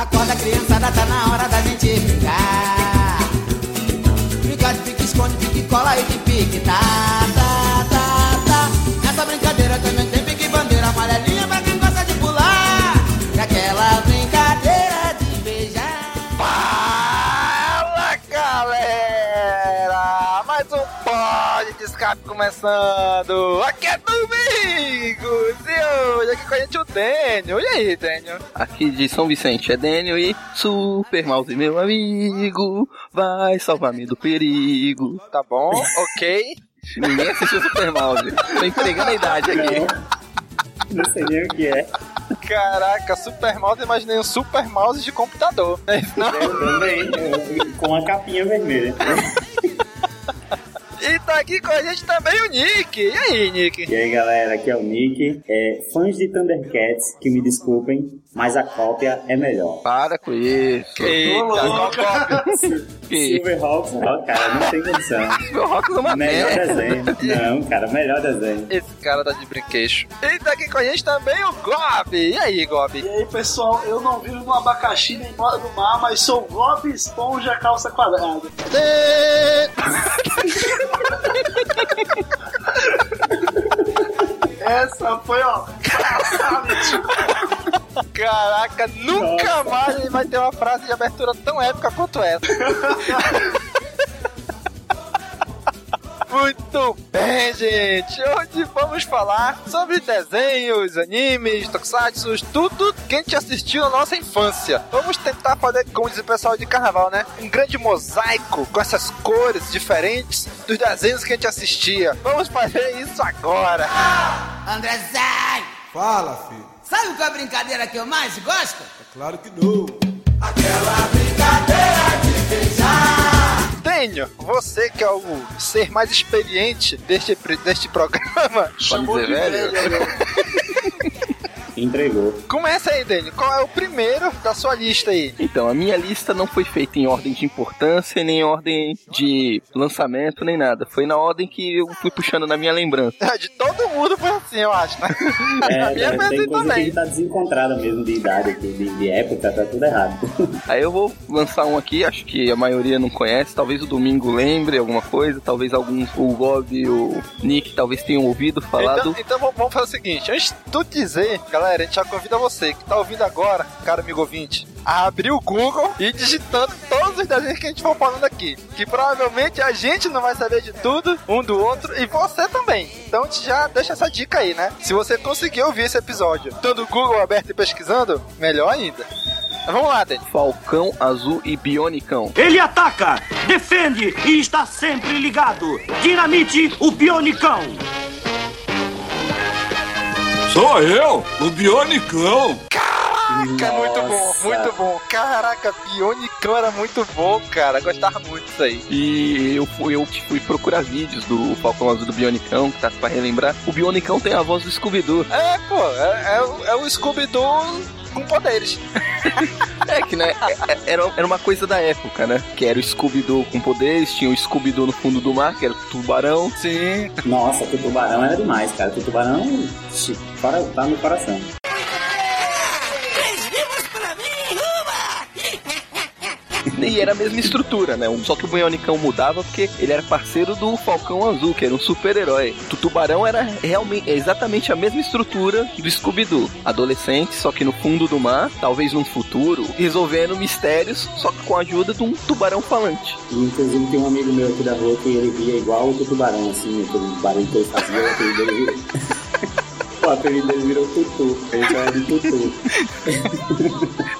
Acorda criançada, tá na hora da gente brincar. Brincar de pique, esconde, pique, cola e de pique, tá, tá, tá, tá. Nessa brincadeira também tem começando! Aqui é Domingos! E hoje aqui com a gente o Daniel. E aí, Daniel? Aqui de São Vicente é Daniel e Super Mouse, meu amigo, vai salvar-me do perigo. Tá bom, ok. Ninguém assistiu Super Mouse. Tô entregando a idade aqui. Não sei nem o que é. Caraca, Super Mouse, imaginei um Super Mouse de computador. É isso, não? Eu também, com a capinha vermelha. E tá aqui com a gente também o Nick. E aí, Nick? E aí galera, aqui é o Nick. É, fãs de Thundercats, que me desculpem, mas a cópia é melhor. Para com isso. Eita, qual cópia? Que Silverhawks, ó, cara, não tem condição. meu rock numa Melhor merda. desenho. Não, cara, melhor desenho. Esse cara tá de brinquedo. E tá aqui com a gente também o Gob. E aí, Gob? E aí, pessoal, eu não vivo no abacaxi nem moro no mar, mas sou Bob Esponja Calça Quadrada. Essa foi, ó. Caraca, nunca mais ele vai ter uma frase de abertura tão épica quanto essa. Muito bem, gente. Hoje vamos falar sobre desenhos, animes, tokusatsu, tudo que a gente assistiu na nossa infância. Vamos tentar fazer, como diz o pessoal de carnaval, né? Um grande mosaico com essas cores diferentes dos desenhos que a gente assistia. Vamos fazer isso agora. Andrezai! Fala, filho. Sabe qual é a brincadeira que eu mais gosto? É claro que não. Tenho, você que é o ser mais experiente deste, deste programa, Pode dizer, velho. Entregou. começa aí, Daniel. Qual é o primeiro da sua lista aí? Então, a minha lista não foi feita em ordem de importância, nem em ordem de lançamento, nem nada. Foi na ordem que eu fui puxando na minha lembrança. De todo mundo foi assim, eu acho, né? É, A minha é, tem assim coisa também. que tá desencontrada mesmo de idade aqui, de, de época, tá tudo errado. Aí eu vou lançar um aqui, acho que a maioria não conhece, talvez o Domingo lembre alguma coisa, talvez alguns, o Gob e o Nick talvez tenham ouvido falar Então, do... então vamos- vamos fazer o seguinte: antes de tu dizer, galera, a gente já convida você que tá ouvindo agora, cara amigo ouvinte, a abrir o Google e digitando todos os desenhos que a gente for falando aqui. Que provavelmente a gente não vai saber de tudo, um do outro, e você também. Então a gente já deixa essa dica aí, né? Se você conseguir ouvir esse episódio, tendo o Google aberto e pesquisando, melhor ainda. Mas vamos lá, Dani. Falcão Azul e Bionicão. Ele ataca, defende e está sempre ligado. Dinamite o Bionicão. Sou eu, o Bionicão. Caraca, é muito bom, Nossa. muito bom. Caraca, Bionicão era muito bom, cara. Gostava muito disso aí. E eu fui, eu fui procurar vídeos do Falcão Azul do Bionicão, que tá pra relembrar. O Bionicão tem a voz do Scooby-Doo. É, pô, é, é o- é o Scooby-Doo com poderes. É que, né, é- é- era, era uma coisa da época, né? Que era o Scooby-Doo com poderes, tinha o Scooby-Doo no fundo do mar, que era o tubarão. Sim. Nossa, o tubarão era demais, cara. O tubarão para, tá no coração. E era a mesma estrutura, né? Só que o Bunhonicão mudava porque ele era parceiro do Falcão Azul, que era um super-herói. O Tubarão era realmente exatamente a mesma estrutura do Scooby-Doo. Adolescente, só que no fundo do mar, talvez num futuro, resolvendo mistérios, só que com a ajuda de um tubarão falante. Inclusive tem um amigo meu aqui da rua que ele via igual o tubarão, assim, aquele barulho que ele fazia, virou. O apelido dele virou Tutu. Ele chama de Tutu.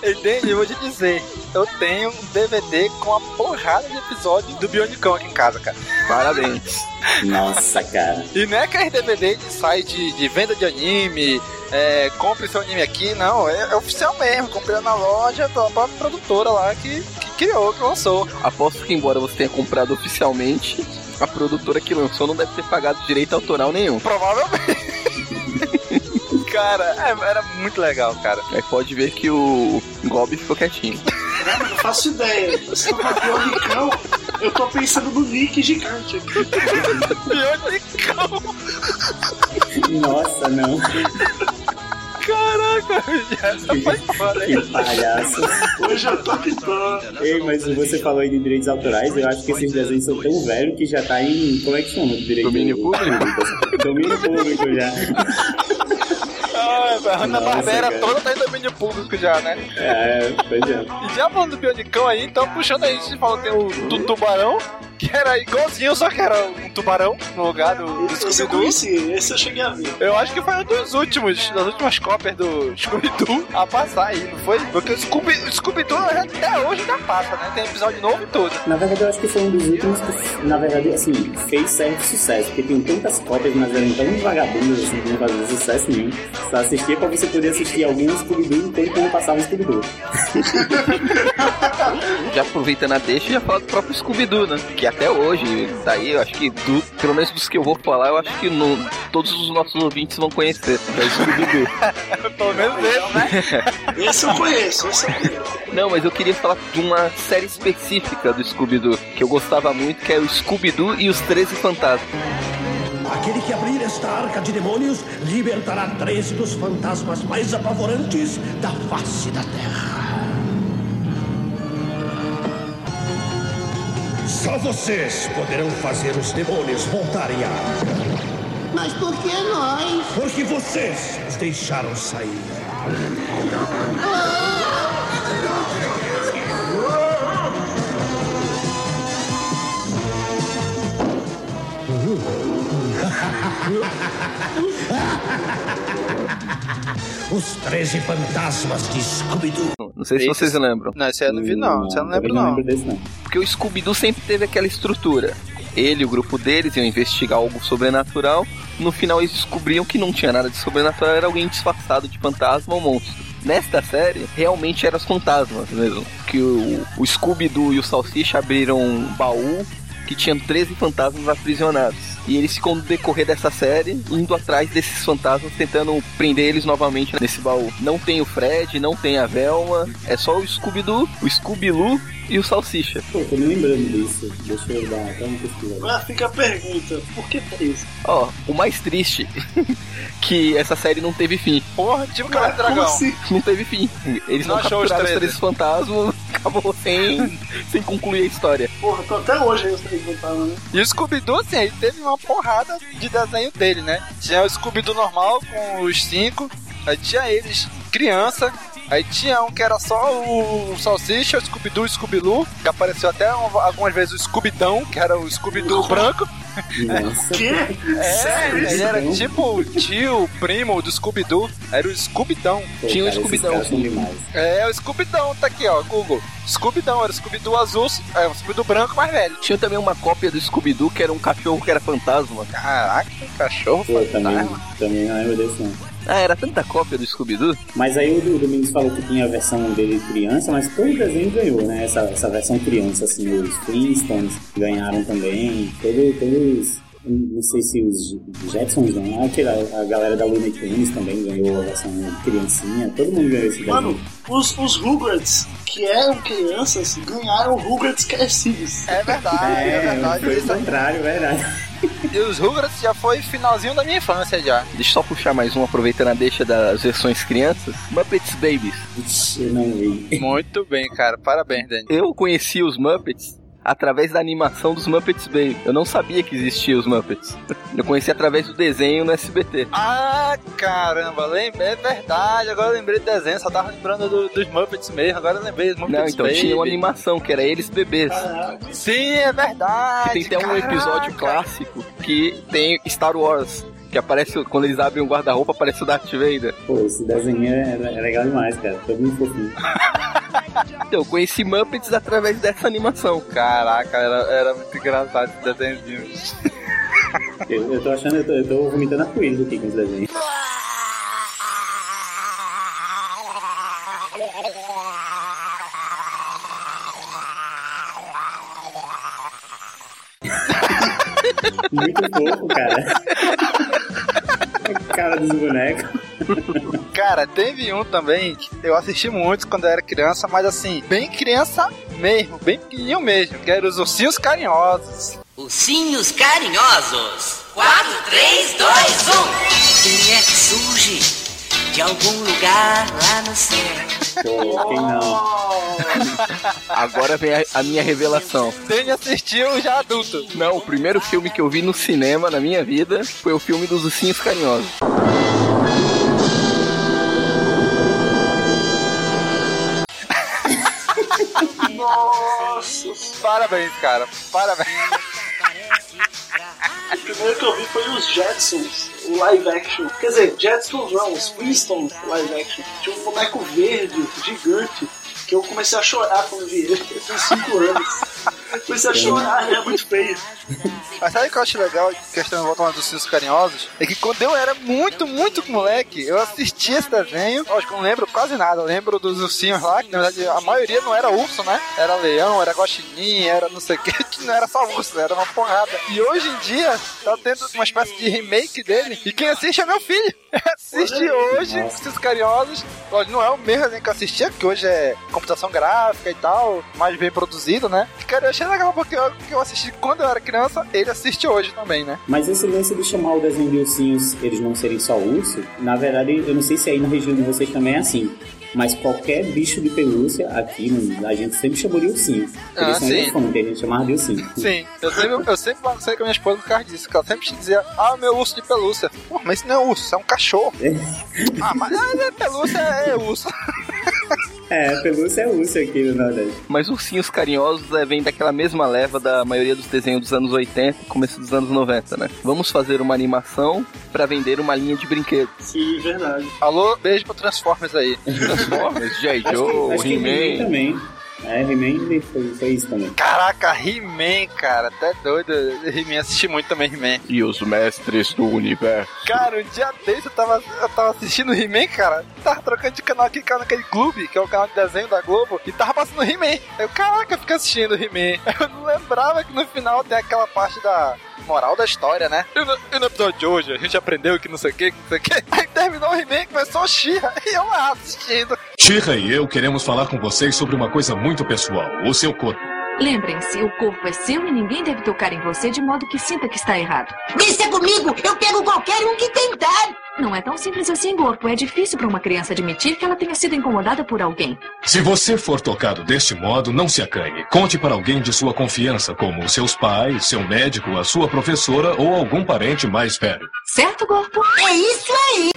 Entende? Eu vou te dizer. Eu tenho um DVD com uma porrada de episódios do Bionicão aqui em casa, cara. Parabéns. Nossa, cara. E não é aquele DVD de site de venda de anime, é, compre seu anime aqui, não. É, é oficial mesmo. Comprei na loja da própria produtora lá que, que criou, que lançou. Aposto que, embora você tenha comprado oficialmente, a produtora que lançou não deve ter pagado direito autoral nenhum. Provavelmente. Cara, é, era muito legal, cara. Aí pode ver que o Gob ficou quietinho. Não, mas não faço ideia. Você fala Bionicão, eu tô pensando no Nick gigante aqui. Bionicão! Nossa, não. Caraca, essa foi foda, Que palhaço. Hoje eu tô de dó. Ei, mas você falou aí de direitos autorais, eu acho que esses desenhos são tão velhos que já tá em. Como é que chama? Direito Domínio público? Domínio público já. Ah, a Hanna Barbera cara. toda tá em domínio público já, né? É, pois é. E já falando do Bionicão aí, então puxando aí, a gente falou que tem o do tubarão, que era igualzinho, só que era um tubarão no lugar do, do Esse eu Scooby-Doo. conheci, esse eu cheguei a ver. Eu acho que foi um dos últimos, das últimas cópias do Scooby-Doo a passar aí, não foi? Porque o Scooby- o Scooby-Doo até hoje ainda passa, né? Tem episódio novo e tudo. Na verdade, eu acho que foi um dos últimos que, na verdade, assim, fez certo sucesso, porque tem tantas cópias, mas eram tão vagabundas, assim, que não faziam sucesso nenhum. Só assistia pra você poder assistir alguns Scooby-Doo enquanto não passava o Scooby-Doo. Já aproveitando a deixa, já fala do próprio Scooby-Doo, né? Que até hoje, daí eu acho que, do, pelo menos dos que eu vou falar, eu acho que no- todos os nossos ouvintes vão conhecer. Que é o Scooby-Doo. Pelo menos esse, né? Esse eu conheço, esse eu conheço. Não, mas eu queria falar de uma série específica do Scooby-Doo, que eu gostava muito, que é o Scooby-Doo e os 13 Fantasmas. Aquele que abrir esta arca de demônios libertará 13 dos fantasmas mais apavorantes da face da Terra. Só vocês poderão fazer os demônios voltarem à arca. Mas por que nós? Porque vocês os deixaram sair. Os 13 fantasmas de Scooby-Doo. Não sei se vocês lembram. Não, esse aí eu não vi não, esse aí eu não lembro também não. lembro desse, não. Porque o Scooby-Doo sempre teve aquela estrutura. Ele e o grupo deles iam investigar algo sobrenatural. No final eles descobriam que não tinha nada de sobrenatural, era alguém disfarçado de fantasma ou monstro. Nesta série, realmente eram os fantasmas mesmo. Que o, o Scooby-Doo e o Salsicha abriram um baú que tinha 13 fantasmas aprisionados. E eles ficam no decorrer dessa série indo atrás desses fantasmas, tentando prender eles novamente nesse baú. Não tem o Fred, não tem a Velma, é só o Scooby-Doo, o Scooby-Loo e o Salsicha. Pô, tô me lembrando disso. Deixa eu dar até uma pesquisa. Agora fica a pergunta, por que três? Ó, o mais triste que essa série não teve fim. Porra, tipo cara dragão. assim? Não teve fim. Eles não, Não capturaram os 13. três fantasmas, acabou sem, sem concluir a história. Porra, tô até hoje aí os três fantasmas, né? E o Scooby-Doo, assim, ele teve uma porrada de desenho dele, né? Tinha o Scooby-Doo normal com os cinco, aí tinha eles criança, aí tinha um que era só o Salsicha, o Scooby-Doo e o Scooby-Loo, que apareceu até um- algumas vezes o Scooby-Dão, que era o Scooby-Doo branco. Nossa. Que? É, Sério? ele era tipo o tio, o primo do Scooby-Doo, era o Scooby-Dão. Tinha um Scooby-Doo, sim. demais. É, o Scooby-Dão, tá aqui, ó, Google. Scooby-Dão, era o Scooby-Doo azul, é o Scooby-Doo branco mais velho. Tinha também uma cópia do Scooby-Doo que era um cachorro que era fantasma. Caraca, que cachorro Pô, também, fantasma. também não lembro desse não. Ah, era tanta cópia do Scooby-Doo? Mas aí o Domingos falou que tinha a versão dele criança, mas todo desenho ganhou, né? Essa, essa versão criança, assim, os Flintstones ganharam também, todo, todos Não sei se os Jetsons ganharam, aquela- a galera da Looney Tunes também ganhou a versão criancinha, todo mundo ganhou esse Mano, desenho. os, os Rugrats que eram crianças ganharam Rugrats crescidos. É verdade, é, É, verdade. foi o contrário, verdade. E os Rugrats já foi finalzinho da minha infância já. Deixa eu só puxar mais um, aproveitando a deixa das versões crianças. Muppets Babies. Não vi. Muito bem, cara. Parabéns, Dani. Eu conheci os Muppets através da animação dos Muppets Babies. Eu não sabia que existia os Muppets. Eu conheci através do desenho no SBT. Ah, caramba, lembrei, é verdade. Agora eu lembrei do desenho, só tava lembrando do- dos Muppets mesmo. Agora eu lembrei dos Muppets Não, então Baby. tinha uma animação que era eles bebês. Sim, é verdade. Que tem até um caraca. episódio clássico que tem Star Wars. Que aparece, quando eles abrem o guarda-roupa, aparece o Darth Vader. Pô, esse desenho é, é legal demais, cara. Todo mundo fofinho. Então, eu conheci Muppets através dessa animação. Caraca, era, era muito engraçado esse desenho. Eu, eu tô achando, eu tô, eu tô vomitando arco-íris aqui com esse desenho. Muito fofo, cara. Cara dos bonecos. Cara, teve um também que eu assisti muito quando eu era criança, mas assim, bem criança mesmo, bem pequenininho mesmo, que era os ursinhos carinhosos. Ursinhos carinhosos. 4, 3, 2, 1. Quem é que surge de algum lugar lá no céu? Quem não? Agora vem a, a minha revelação. Dani assistiu já adulto. Não, o primeiro filme que eu vi no cinema na minha vida foi o filme dos Ursinhos Carinhosos. Nossa, Parabéns, cara. Parabéns. O primeiro que eu vi foi os Jetsons, o live action. Quer dizer, Jetsons não, os Flintstones live action. Tinha um boneco verde, gigante, que eu comecei a chorar quando vi ele. Eu tinha 5 anos. Comecei a chorar, é muito feio. Mas sabe o que eu acho legal, questão voltando dos ursinhos carinhosos? É que quando eu era muito, muito moleque, eu assistia esse desenho. Lógico, eu não lembro quase nada. Eu lembro dos ursinhos lá, que na verdade a maioria não era urso, né? Era leão, era guaxinim, era não sei o que, que não era só urso, era uma porrada. E hoje em dia, tá tendo uma espécie de remake dele. E quem assiste é meu filho. Assiste hoje, Nossa. ursinhos carinhosos. Lógico, não é o mesmo desenho que eu assistia, porque hoje é computação gráfica e tal, mais bem produzido, né? Cara, eu achei legal porque eu, que eu assisti quando eu era criança, ele assiste hoje também, né? Mas esse lance de chamar o desenho de ursinhos, eles não serem só urso, na verdade, eu não sei se aí na região de vocês também é assim. Mas qualquer bicho de pelúcia, aqui a gente sempre chamou de ursinho. Ah, Eles são sim. elefantes, a gente chamava de ursinho. Sim, eu sempre, eu sempre balancei com a minha esposa por causa disso, que ela sempre dizia, ah, meu urso de pelúcia. Pô, mas isso não é urso, isso é um cachorro. ah, mas ah, é pelúcia é urso. É, pelúcia é urso aqui no Nordeste. Mas Ursinhos Carinhosos é, vem daquela mesma leva da maioria dos desenhos dos anos 80 e começo dos anos 90, né? Vamos fazer uma animação pra vender uma linha de brinquedos. Sim, verdade. Alô, beijo pro Transformers aí. Transformers, G.I. Que, Joe, He-Man. É, He-Man foi, foi isso também. Caraca, He-Man, cara, até doido. He-Man, assisti muito também He-Man. E os mestres do universo. Cara, um dia desse eu tava, eu tava assistindo He-Man, cara. Tava trocando de canal aqui, cara, naquele clube, que é o canal de desenho da Globo, e tava passando He-Man. Eu, caraca, eu fiquei assistindo He-Man. Eu não lembrava que no final tem aquela parte da moral da história, né? E no, e no episódio de hoje a gente aprendeu que não sei o que, que não sei o que. Aí terminou o He-Man, começou o She-Ra, e eu lá assistindo. Shira e eu queremos falar com vocês sobre uma coisa muito pessoal: o seu corpo. Lembrem-se, o corpo é seu e ninguém deve tocar em você de modo que sinta que está errado. Deixa comigo, eu pego qualquer um que tentar. Não é tão simples assim, corpo. É difícil para uma criança admitir que ela tenha sido incomodada por alguém. Se você for tocado deste modo, não se acanhe. Conte para alguém de sua confiança, como seus pais, seu médico, a sua professora ou algum parente mais velho. Certo, corpo? É isso aí.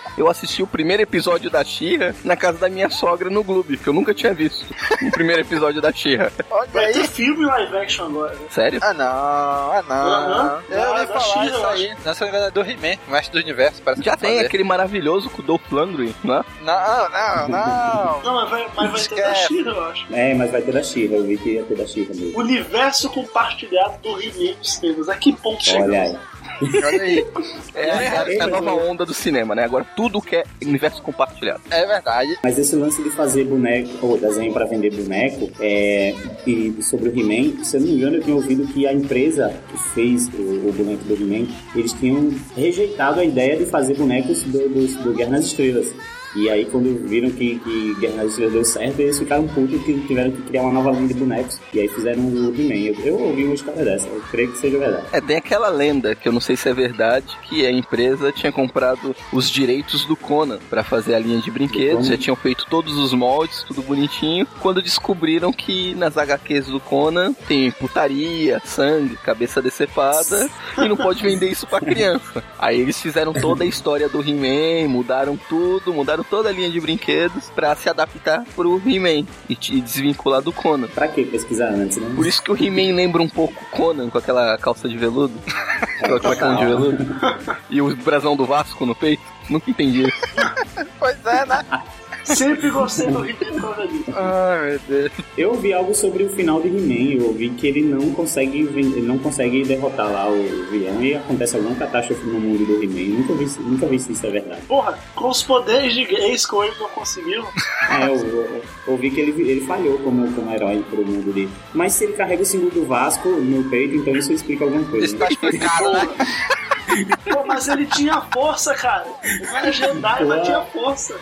Eu assisti o primeiro episódio da Xirra na casa da minha sogra no Gloob, que eu nunca tinha visto. O primeiro episódio da Xirra. Olha Vai aí. ter filme live action agora. né? Sério? Ah não, ah não. Aham. Eu Ah, ouvi da falar isso aí. Nessa é do He-Man, mestre do universo, parece Já que tem fazer. aquele maravilhoso com o Dolph Lundgren, né? Não, não, não. Não, mas vai, mas vai ter da. She-Ra, eu acho. É, mas vai ter da She-Ra, eu vi que ia ter da She-Ra mesmo. Universo compartilhado do He-Man dos temas. A que ponto Olha chegou? aí. Olha aí. É, a- é a nova onda do cinema, né? Agora tudo que é universo compartilhado. É verdade. Mas esse lance de fazer boneco, ou desenho pra vender boneco, é, e sobre o He-Man, se eu não me engano, eu tinha ouvido que a empresa que fez o, o boneco do He-Man, eles tinham rejeitado a ideia de fazer bonecos do, do, do Guerra nas Estrelas. E aí, quando viram que, que Guerra nas Estrelas deu certo, eles ficaram putos que tiveram que criar uma nova linha de bonecos. E aí fizeram o He-Man. Eu, eu ouvi uma história dessa, eu creio que seja verdade. É, tem aquela lenda, que eu não sei se é verdade, que a empresa tinha comprado os direitos do Conan pra fazer a linha de brinquedos, já tinham feito todos os moldes, tudo bonitinho, quando descobriram que nas HQs do Conan tem putaria, sangue, cabeça decepada, e não pode vender isso pra criança. Aí eles fizeram toda a história do He-Man, mudaram tudo, mudaram toda a linha de brinquedos pra se adaptar pro He-Man e te desvincular do Conan. Pra que pesquisar antes, né? Por isso que o He-Man lembra um pouco Conan com aquela calça de veludo. Aquela cuecão de veludo. E o brasão do Vasco no peito. Nunca entendi. Pois é, né? Sempre gostei do He-Man por causa disso. Ai, meu Deus. Eu ouvi algo sobre o final de He-Man. Eu ouvi que ele não consegue ele não consegue derrotar lá o vilão e acontece alguma catástrofe no mundo do He-Man. Nunca vi, nunca vi se isso é verdade. Porra, com os poderes de Grayskull ele não conseguiu. É, eu, eu- eu ouvi que ele, ele falhou como, como herói pro mundo dele. Mas se ele carrega o símbolo do Vasco no peito, então isso explica alguma coisa. Isso tá explicado, né? Pô, mas ele tinha força, cara. Ele era Jedi, mas tinha força.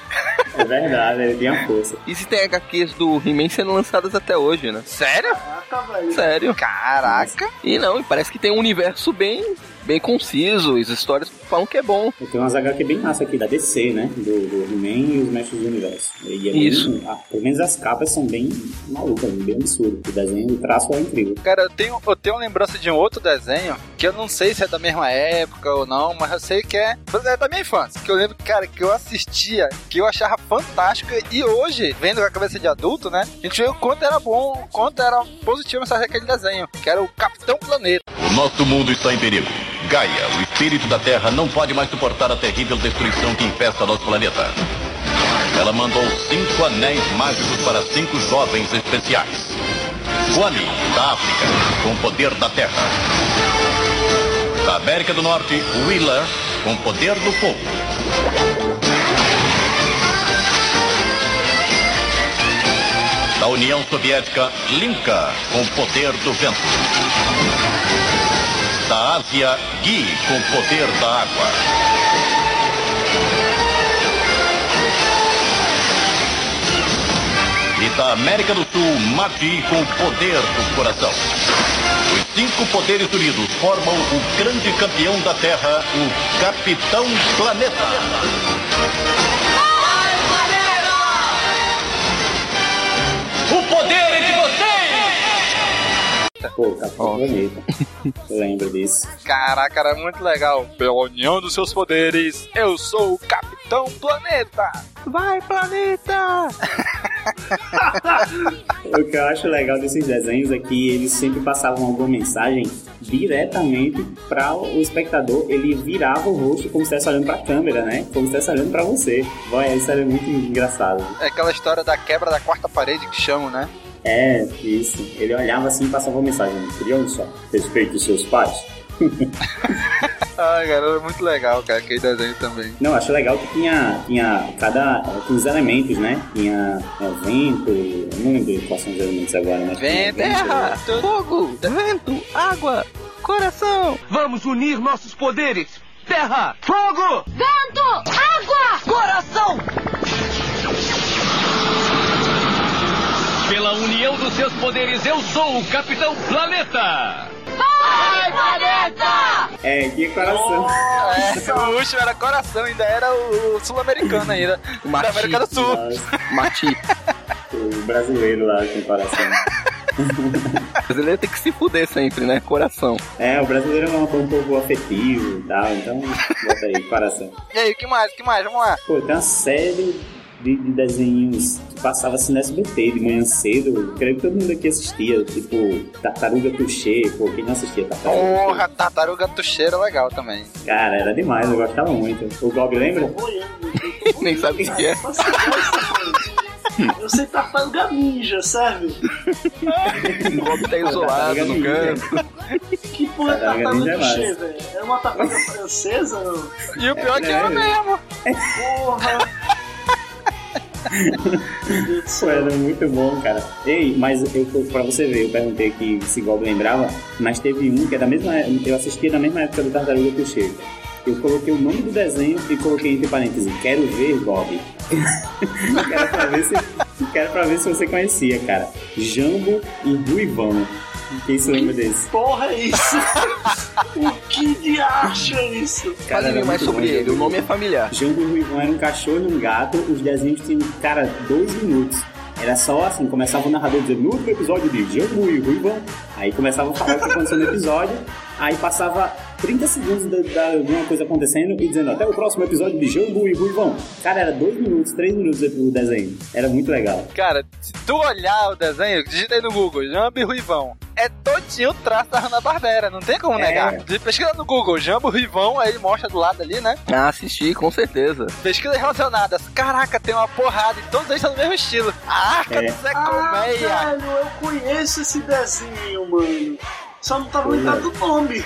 É verdade, ele tinha força. E se tem HQs do He-Man sendo lançadas até hoje, né? Sério? Caraca, velho. Sério. Caraca. E não, e parece que tem um universo bem, bem conciso. As histórias falam que é bom. Tem umas HQ bem massa aqui da DC, né? Do, do He-Man e os Mestres do Universo. E é bem- Isso. ah, pelo menos as capas são bem malucas, bem absurdas. O desenho, o traço é incrível. Cara, eu tenho, eu tenho lembrança de um outro desenho que eu não sei se é da mesma época ou não, mas eu sei que é, é da minha infância. Que eu lembro, cara, que eu assistia, que eu achava fantástico. E hoje, vendo com a cabeça de adulto, né? A gente vê o quanto era bom, o quanto era positivo essa aquele desenho, que era o Capitão Planeta. O nosso mundo está em perigo. Gaia, o espírito da Terra, não pode mais suportar a terrível destruição que infesta nosso planeta. Ela mandou cinco anéis mágicos para cinco jovens especiais. Kwame, da África, com o poder da Terra. Da América do Norte, Wheeler, com o poder do fogo. Da União Soviética, Linka, com o poder do vento. Da Ásia, Gui, com o poder da água. E da América do Sul, Mati, com o poder do coração. Os cinco poderes unidos formam o grande campeão da Terra, o Capitão Planeta. Pô, Capitão Planeta. Eu lembro disso. Caraca, era muito legal. Pela união dos seus poderes, eu sou o Capitão Planeta. Vai, planeta! O que eu acho legal desses desenhos é que eles sempre passavam alguma mensagem diretamente para o espectador. Ele virava o rosto como se estivesse olhando para a câmera, né? Como se estivesse olhando para você. Vai, isso era muito engraçado. É aquela história da quebra da quarta parede que chamam, né? É, isso. Ele olhava assim e passava uma mensagem. Criança, respeite os seus pais. Ai, cara, era muito legal, cara, aquele desenho também. Não, acho legal que tinha, tinha cada. Tinha os elementos, né? Tinha é, vento, eu não lembro quais são os elementos agora, mas. tinha Vento, Terra, fogo, vento, água, coração. Vamos unir nossos poderes! Terra, fogo, Vento! Água! coração! Pela união dos seus poderes, eu sou o Capitão Planeta! Vai, planeta! É, tinha coração. É, o último era coração, ainda era o, o sul-americano ainda. O da. América do Sul. Mati. O brasileiro lá com coração. O brasileiro tem que se fuder sempre, né? Coração. É, o brasileiro é um, um pouco afetivo e tal, então bota aí, coração. E aí, o que mais? O que mais? Vamos lá. Pô, tem uma série de, de desenhos que passava assim no SBT de manhã cedo. Eu creio que todo mundo aqui assistia, tipo Tartaruga Tuxê. Pô, quem não assistia Tartaruga Porra, tartaruga tucheira legal também. Tuxê? Cara, era demais, eu gostava muito. O Gob lembra? Nem sabe o que é. Eu sei tartaruga ninja, serve? O Bob tá isolado no canto. Que porra é Tartaruga Ninja é velho? É uma tartaruga francesa? não? E o pior é que era mesmo. Porra! Pô, era muito bom, cara. Ei, mas eu, pra você ver, eu perguntei aqui se Goblin lembrava, mas teve um que é da mesma eu assistia na mesma época do Tartaruga Puxê. Eu coloquei o nome do desenho e coloquei entre parênteses, quero ver Bob. quero, pra ver se, quero pra ver se você conhecia, cara. Jambo e Ruivão. Quem se lembra desse? Porra, é isso? o que de acha isso? Cara, era mais sobre bom, ele, o nome é familiar. Jambo e Ruivão era um cachorro e um gato, os desenhos tinham, cara, dois minutos. Era só assim, começava o narrador dizendo, no último episódio de Jambu e Ruivão, aí começava a falar o que aconteceu no episódio, aí passava 30 segundos da, da alguma coisa acontecendo e dizendo, até o próximo episódio de Jambu e Ruivão. Cara, era dois minutos, três minutos o desenho. Era muito legal. Cara, se tu olhar o desenho, digita aí no Google, Jambo e Ruivão. É todinho o traço da Hanna-Barbera, não tem como É. negar. De- Pesquisa no Google, Jambo Ruivão, aí ele mostra do lado ali, né? Ah, assisti, com certeza. Pesquisas relacionadas. Caraca, tem uma porrada e todos eles estão no mesmo estilo. A Arca É. do Zé Ah, Colmeia. velho, eu conheço esse desenho, mano. Só não tava Pois é. do nome.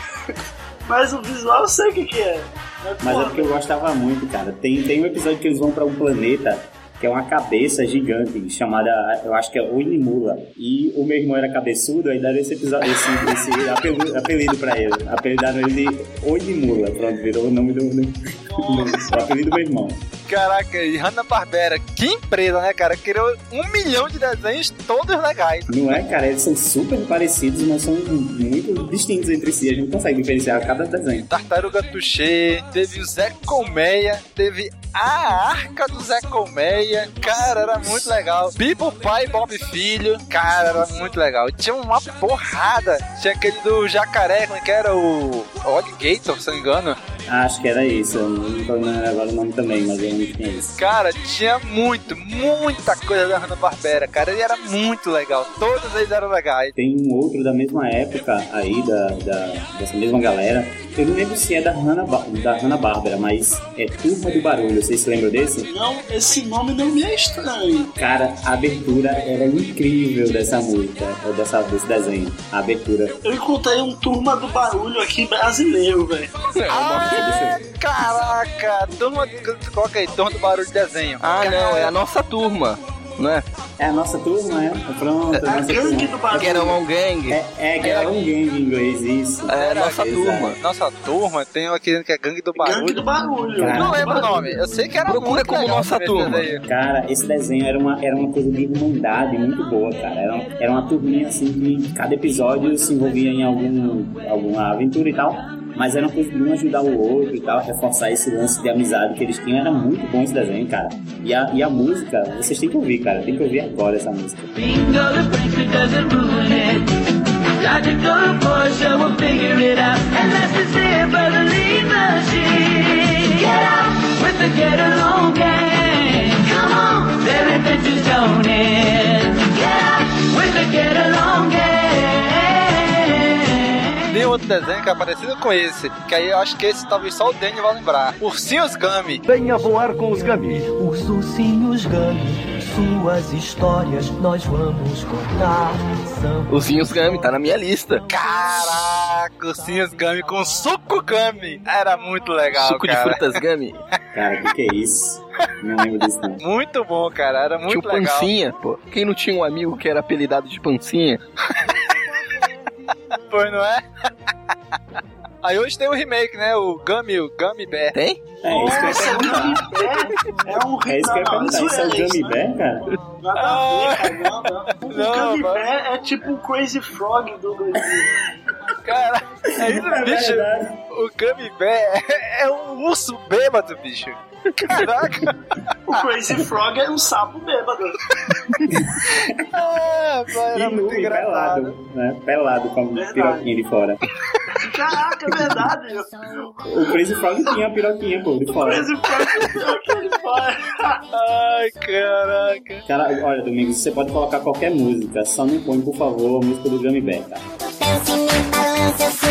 Mas o visual eu sei o que, que é. Mas porra, é porque eu gostava muito, cara. Tem, tem um episódio que eles vão pra um planeta que é uma cabeça gigante, chamada, eu acho que é Oinimula. E o meu irmão era cabeçudo, aí deram esse episódio, esse, esse apelido, apelido pra ele. Apelidaram ele de Oinimula. Pronto, virou o nome do, do, do- o apelido do meu irmão. Caraca, e Hanna-Barbera, que empresa, né, cara? Criou um milhão de desenhos, todos legais. Não é, cara? Eles são super parecidos, mas são muito distintos entre si. A gente consegue diferenciar cada desenho. Tartaruga Tuxê, teve o Zé Colmeia, teve a Arca do Zé Colmeia. Cara, era muito legal. Bibo Pai Bob Filho. Cara, era muito legal. E Tinha uma porrada. Tinha aquele do jacaré, como é que era? O Alligator, se não me engano. Acho que era isso. Eu não tô lembrando agora o nome também, mas eu não tinha isso. Cara, tinha muito, muita coisa da Hanna-Barbera, cara. Ele era muito legal. Todos eles eram legais. Tem um outro da mesma época aí, da, da- dessa mesma galera. Eu não lembro se é da Hanna, da Hanna Bárbara, mas é Turma do Barulho. Vocês se lembram desse? Não, esse nome não me é estranho. Cara, a abertura era incrível dessa música, dessa, desse desenho. A abertura. Eu encontrei um turma do barulho aqui brasileiro, velho. Ah, caraca! Turma, coloca aí, turma do barulho de desenho. Ah, não, é a nossa turma, não é? É a nossa turma, é? Pronto, a nossa gangue turma. do barulho. Get Along Gang. É, é que era um gangue em inglês, isso. É a nossa turma. Nossa turma tem um aqui que é Gangue do Barulho. Gangue do barulho. Cara. Não lembro o nome. Eu sei que era Procura como legal Nossa Turma. Cara, esse desenho era uma, era uma coisa de irmandade muito boa, cara. Era, era uma turminha assim que cada episódio se envolvia em algum, alguma aventura e tal. Mas era uma coisa de um ajudar o outro e tal, reforçar esse lance de amizade que eles tinham. Era muito bom esse desenho, cara. E a, e a música, vocês têm que ouvir, cara. Tem que ouvir agora essa música. Get along gang. Tem outro desenho que é parecido com esse. Que aí eu acho que esse talvez só o Danny vai lembrar. Ursinhos Gummy. Venha voar com os Gummy. Os ursinhos Gummy, suas histórias nós vamos contar. São Os Zinhos Gummy, tá na minha lista. Caraca, Ursinhos Gummy com suco Gummy. Era muito legal, Suco de cara. frutas Gummy. Cara, o que, que é isso? Não lembro disso, não. Muito bom, cara. Era muito tinha o legal. Pancinha, pô. Quem não tinha um amigo que era apelidado de Pancinha? Pois não é? Aí hoje tem o remake, né? O Gummy, o Gummy Bear. Tem? É isso que eu ia é um É isso que eu ia perguntar. Isso é o Gummy? Bear, cara? Nada a ver, cara. Não, não. O Não, Gummy Bear é tipo o Crazy Frog do Brasil. Cara, é isso, É bicho. verdade. O Gummy Bear é um urso bêbado, bicho. Caraca. O Crazy Frog é um sapo bêbado. Ah, pai, E era nu muito e engraçado. pelado, né? Pelado com a Verdade. piroquinha de fora. Caraca, é verdade. O Crazy Frog tinha a piroquinha, pô, de O fora. Crazy Frog é aquele pai. Ai, caraca. Cara, olha, Domingos, você pode colocar qualquer música, só não põe, por favor, a música do Gummy Bear, cara. Dance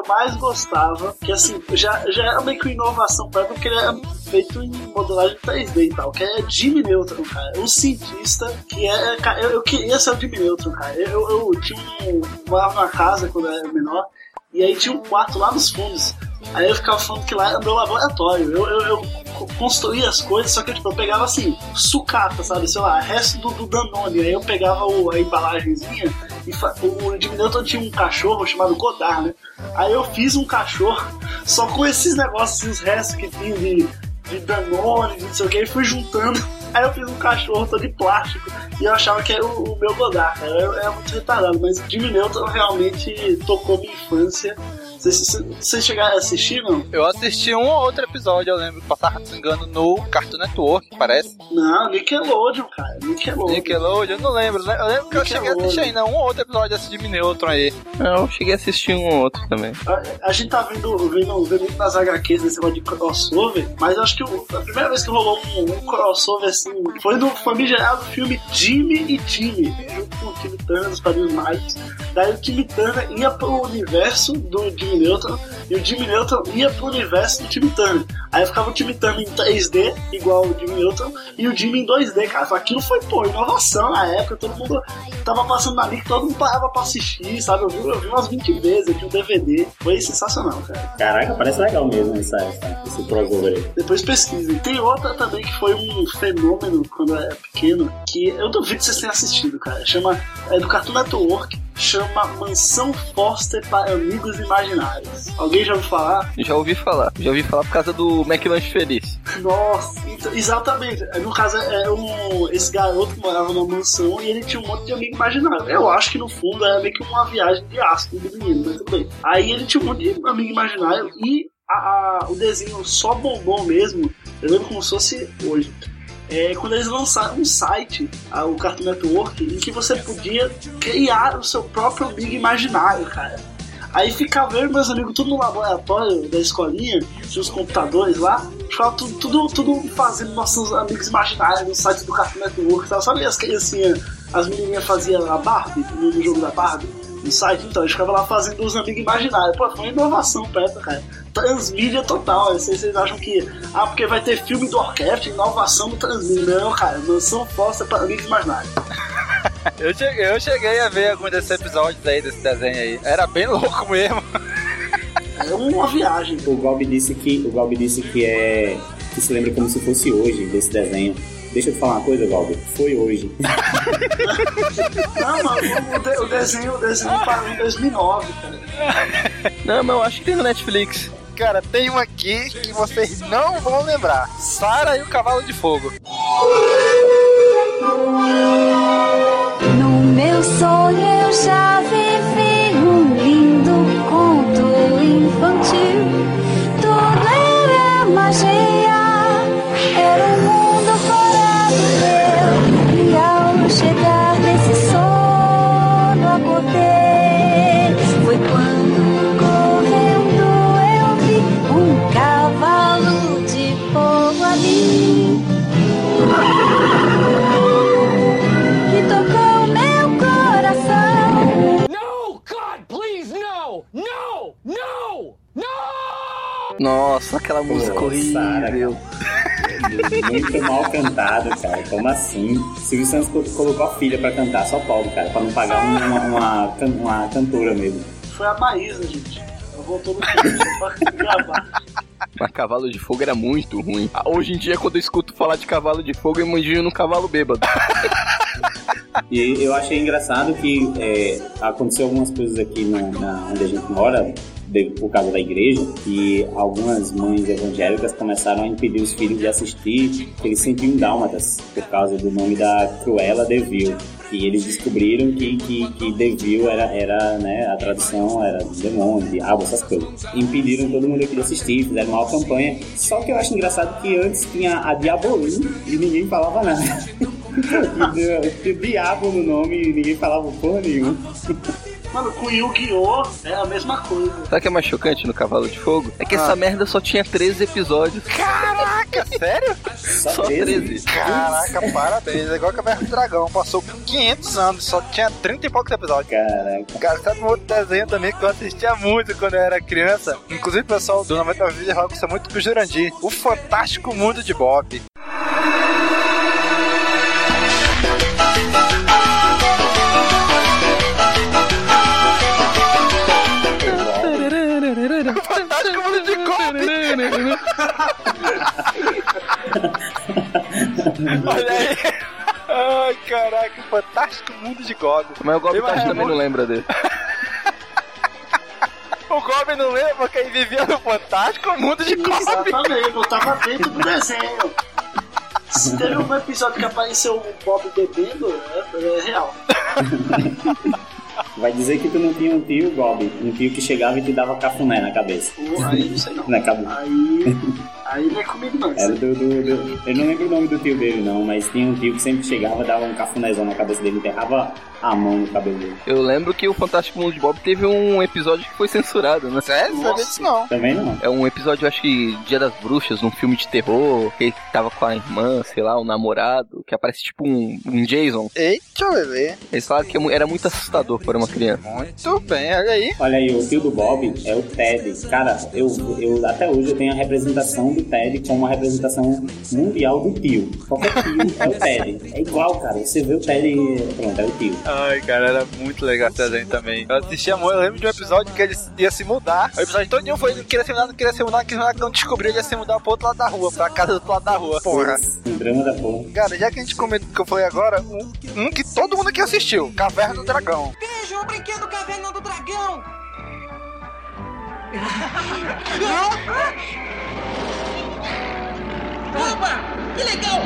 eu mais gostava, que assim, já, já era meio que inovação pra porque ele era feito em modelagem 3D e tal, que é Jimmy Neutron, cara. Um cientista que é. cara, eu, eu queria ser o Jimmy Neutron, cara. Eu, eu tinha um. morava numa casa quando eu era menor, e aí tinha um quarto lá nos fundos. Aí eu ficava falando que lá era meu laboratório. Eu, eu, eu construía as coisas, só que tipo, eu pegava assim, sucata, sabe? Sei lá, resto do, do Danone. Aí eu pegava o, a embalagenzinha e fa- o Jimmy Neutron tinha um cachorro chamado Godard, né? Aí eu fiz um cachorro só com esses negócios, os restos que tinha de, de Danone, de não sei o que, e fui juntando. Aí eu fiz um cachorro todo de plástico e eu achava que era o, o meu Godard, cara. Era muito retardado, mas Jimmy Neutron realmente tocou minha infância. Vocês, chegaram a assistir, não? Eu assisti um ou outro episódio, eu lembro, passava, se não me engano, no Cartoon Network, parece. Não, Nickelodeon, cara. Nickelodeon. Nickelodeon, eu não lembro, né? Eu lembro que eu cheguei a assistir ainda um ou outro episódio desse de Neutron aí. Não, eu cheguei a assistir um ou outro também. A, a gente tá vendo, vendo, vendo muito nas HQs desse negócio de crossover, mas eu acho que o- a primeira vez que rolou um, um crossover assim foi no famigerado filme Jimmy e Jimmy, junto com o Timmy Turner, os Padrinhos Mágicos. Daí o Timmy Turner ia pro universo do Jimmy Neutron e o Jimmy Neutron ia pro universo do Timmy Turner. Aí ficava o Timmy Turner em 3D, igual o Jimmy Neutron, e o Jimmy em 2D, cara. Aquilo foi, pô, inovação na época, todo mundo tava passando que todo mundo parava pra assistir, sabe? Eu vi, eu vi umas 20 vezes, eu tinha um DVD. Foi sensacional, cara. Caraca, parece legal mesmo essa, essa, esse crossover aí. Depois pesquisem. Tem outra também que foi um fenômeno quando eu era pequeno, que eu duvido que vocês tenham assistido, cara. Chama, é do Cartoon Network, chama Mansão Foster para Amigos Imaginários. Alguém já ouviu falar? Já ouvi falar. Já ouvi falar por causa do McLanche Feliz. Nossa, então, exatamente. No caso, é um, esse garoto que morava numa mansão e ele tinha um monte de amigo imaginário. Eu acho que no fundo era meio que uma viagem de ácido do menino, mas tudo bem. Aí ele tinha um monte de amigo imaginário e a- a- o desenho só bombou mesmo. Eu lembro como se fosse hoje. É quando eles lançaram um site, o Cartoon Network, em que você podia criar o seu próprio amigo imaginário, cara. Aí ficava eu e meus amigos tudo no laboratório da escolinha, tinha os computadores lá, ficava tudo, tudo, tudo fazendo nossos amigos imaginários no site do Cartoon Network. Sabe, as criancinhas, as menininhas faziam a Barbie no jogo da Barbie? No site, então, a gente ficava lá fazendo os amigos imaginários. Pô, foi uma inovação pra época, cara. Transmídia total. Vocês, vocês acham que, ah, porque vai ter filme do Orquestra, inovação do Transmídia. Não, cara, mansão fossa para amigos imaginários. Eu cheguei, eu cheguei a ver alguns desses episódios aí, desse desenho aí. Era bem louco mesmo. É uma viagem. O Galbi disse que o Galbi disse que é que se lembra como se fosse hoje desse desenho. Deixa eu te falar uma coisa, Galbi. Foi hoje. Não, mano, o, de- o desenho, o desenho parou em 2009, cara. Não, mas eu acho que tem no Netflix. Cara, tem um aqui que vocês não vão lembrar. Sara e o Cavalo de Fogo. No meu sonho eu já vivi um lindo conto infantil. Tudo era magia, Nossa, aquela música Pô, horrível. Muito mal cantado, cara. Como assim? Silvio Santos co- colocou a filha pra cantar, só pobre, cara, pra não pagar uma, uma, can- uma cantora mesmo. Foi a Maísa, gente. Ela voltou no pra gravar. Mas Cavalo de Fogo era muito ruim. Ah, Hoje em dia, quando eu escuto falar de Cavalo de Fogo, eu imagino um cavalo bêbado. E eu achei engraçado que é, aconteceu algumas coisas aqui na, na- onde a gente mora, por causa da igreja, que algumas mães evangélicas começaram a impedir os filhos de assistir aqueles 101 Dálmatas, por causa do nome da Cruella de Vil. E eles descobriram que, que, que Devil era, era, né, a tradução era demônio, diabo, essas coisas. Impediram todo mundo aqui de assistir, fizeram uma campanha. Só que eu acho engraçado que antes tinha a Diabolim e ninguém falava nada. Diabo no nome e ninguém falava porra nenhuma. Mano, com Yu-Gi-Oh! é a mesma coisa. Sabe o que é mais chocante no Cavalo de Fogo? É que essa merda só tinha 13 episódios. Caraca, É sério? Só 13. Caraca, parabéns. É igual que a Verbo do Dragão. Passou 500 anos, só tinha 30 e poucos episódios. Caraca. Cara, sabe um outro desenho também que eu assistia muito quando eu era criança? Inclusive o pessoal do 90 Vídeos gosta muito do Jurandir. O Fantástico Mundo de Bob. Olha aí. Ai, caraca, fantástico mundo de Gob. Mas o Gob Tem mais Tachi também Ramon? não lembra dele. O Gob não lembra porque ele vivia no fantástico mundo de Gob. Exatamente, eu tava dentro do desenho. Se teve um episódio que apareceu o Bob bebendo, é, é real. Vai dizer que tu não tinha um tio, Bob. Um tio que chegava e te dava cafuné na cabeça. Pô, aí não sei não. Na cabeça. Aí, aí não é comigo não. Era do, do, do- Eu não lembro o nome do tio dele, não, mas tinha um tio que sempre chegava, dava um cafunézão na cabeça dele, enterrava a mão no cabelo dele. Eu lembro que o Fantástico Mundo de Bob teve um episódio que foi censurado, né? Sério? Não sabia disso não. Também não. É um episódio, acho que Dia das Bruxas, num filme de terror, que ele tava com a irmã, sei lá, o namorado, que aparece tipo um, um Jason. Eita, bebê. Eles falaram que é era muito assustador para uma criança. Muito bem, olha aí. Olha aí, o tio do Bob é o Ted. Cara, eu, eu até hoje eu tenho a representação do Ted como a representação mundial do tio. Qualquer tio é o Ted. É igual, cara. Você vê o Ted e pronto, é o tio. Ai, cara, era muito legal esse desenho também. Eu assistia muito, eu lembro de um episódio que ele ia se mudar. O episódio todo foi ele não queria se mudar, não queria se mudar, não queria se mudar, quando descobriu ele ia se mudar pro outro lado da rua, pra casa do outro lado da rua. Porra. Drama da porra. Cara, já que a gente comentou que eu falei agora, um, um que todo mundo aqui assistiu, Caverna do Dragão. Veja o brinquedo Caverna do Dragão! Opa! Que legal!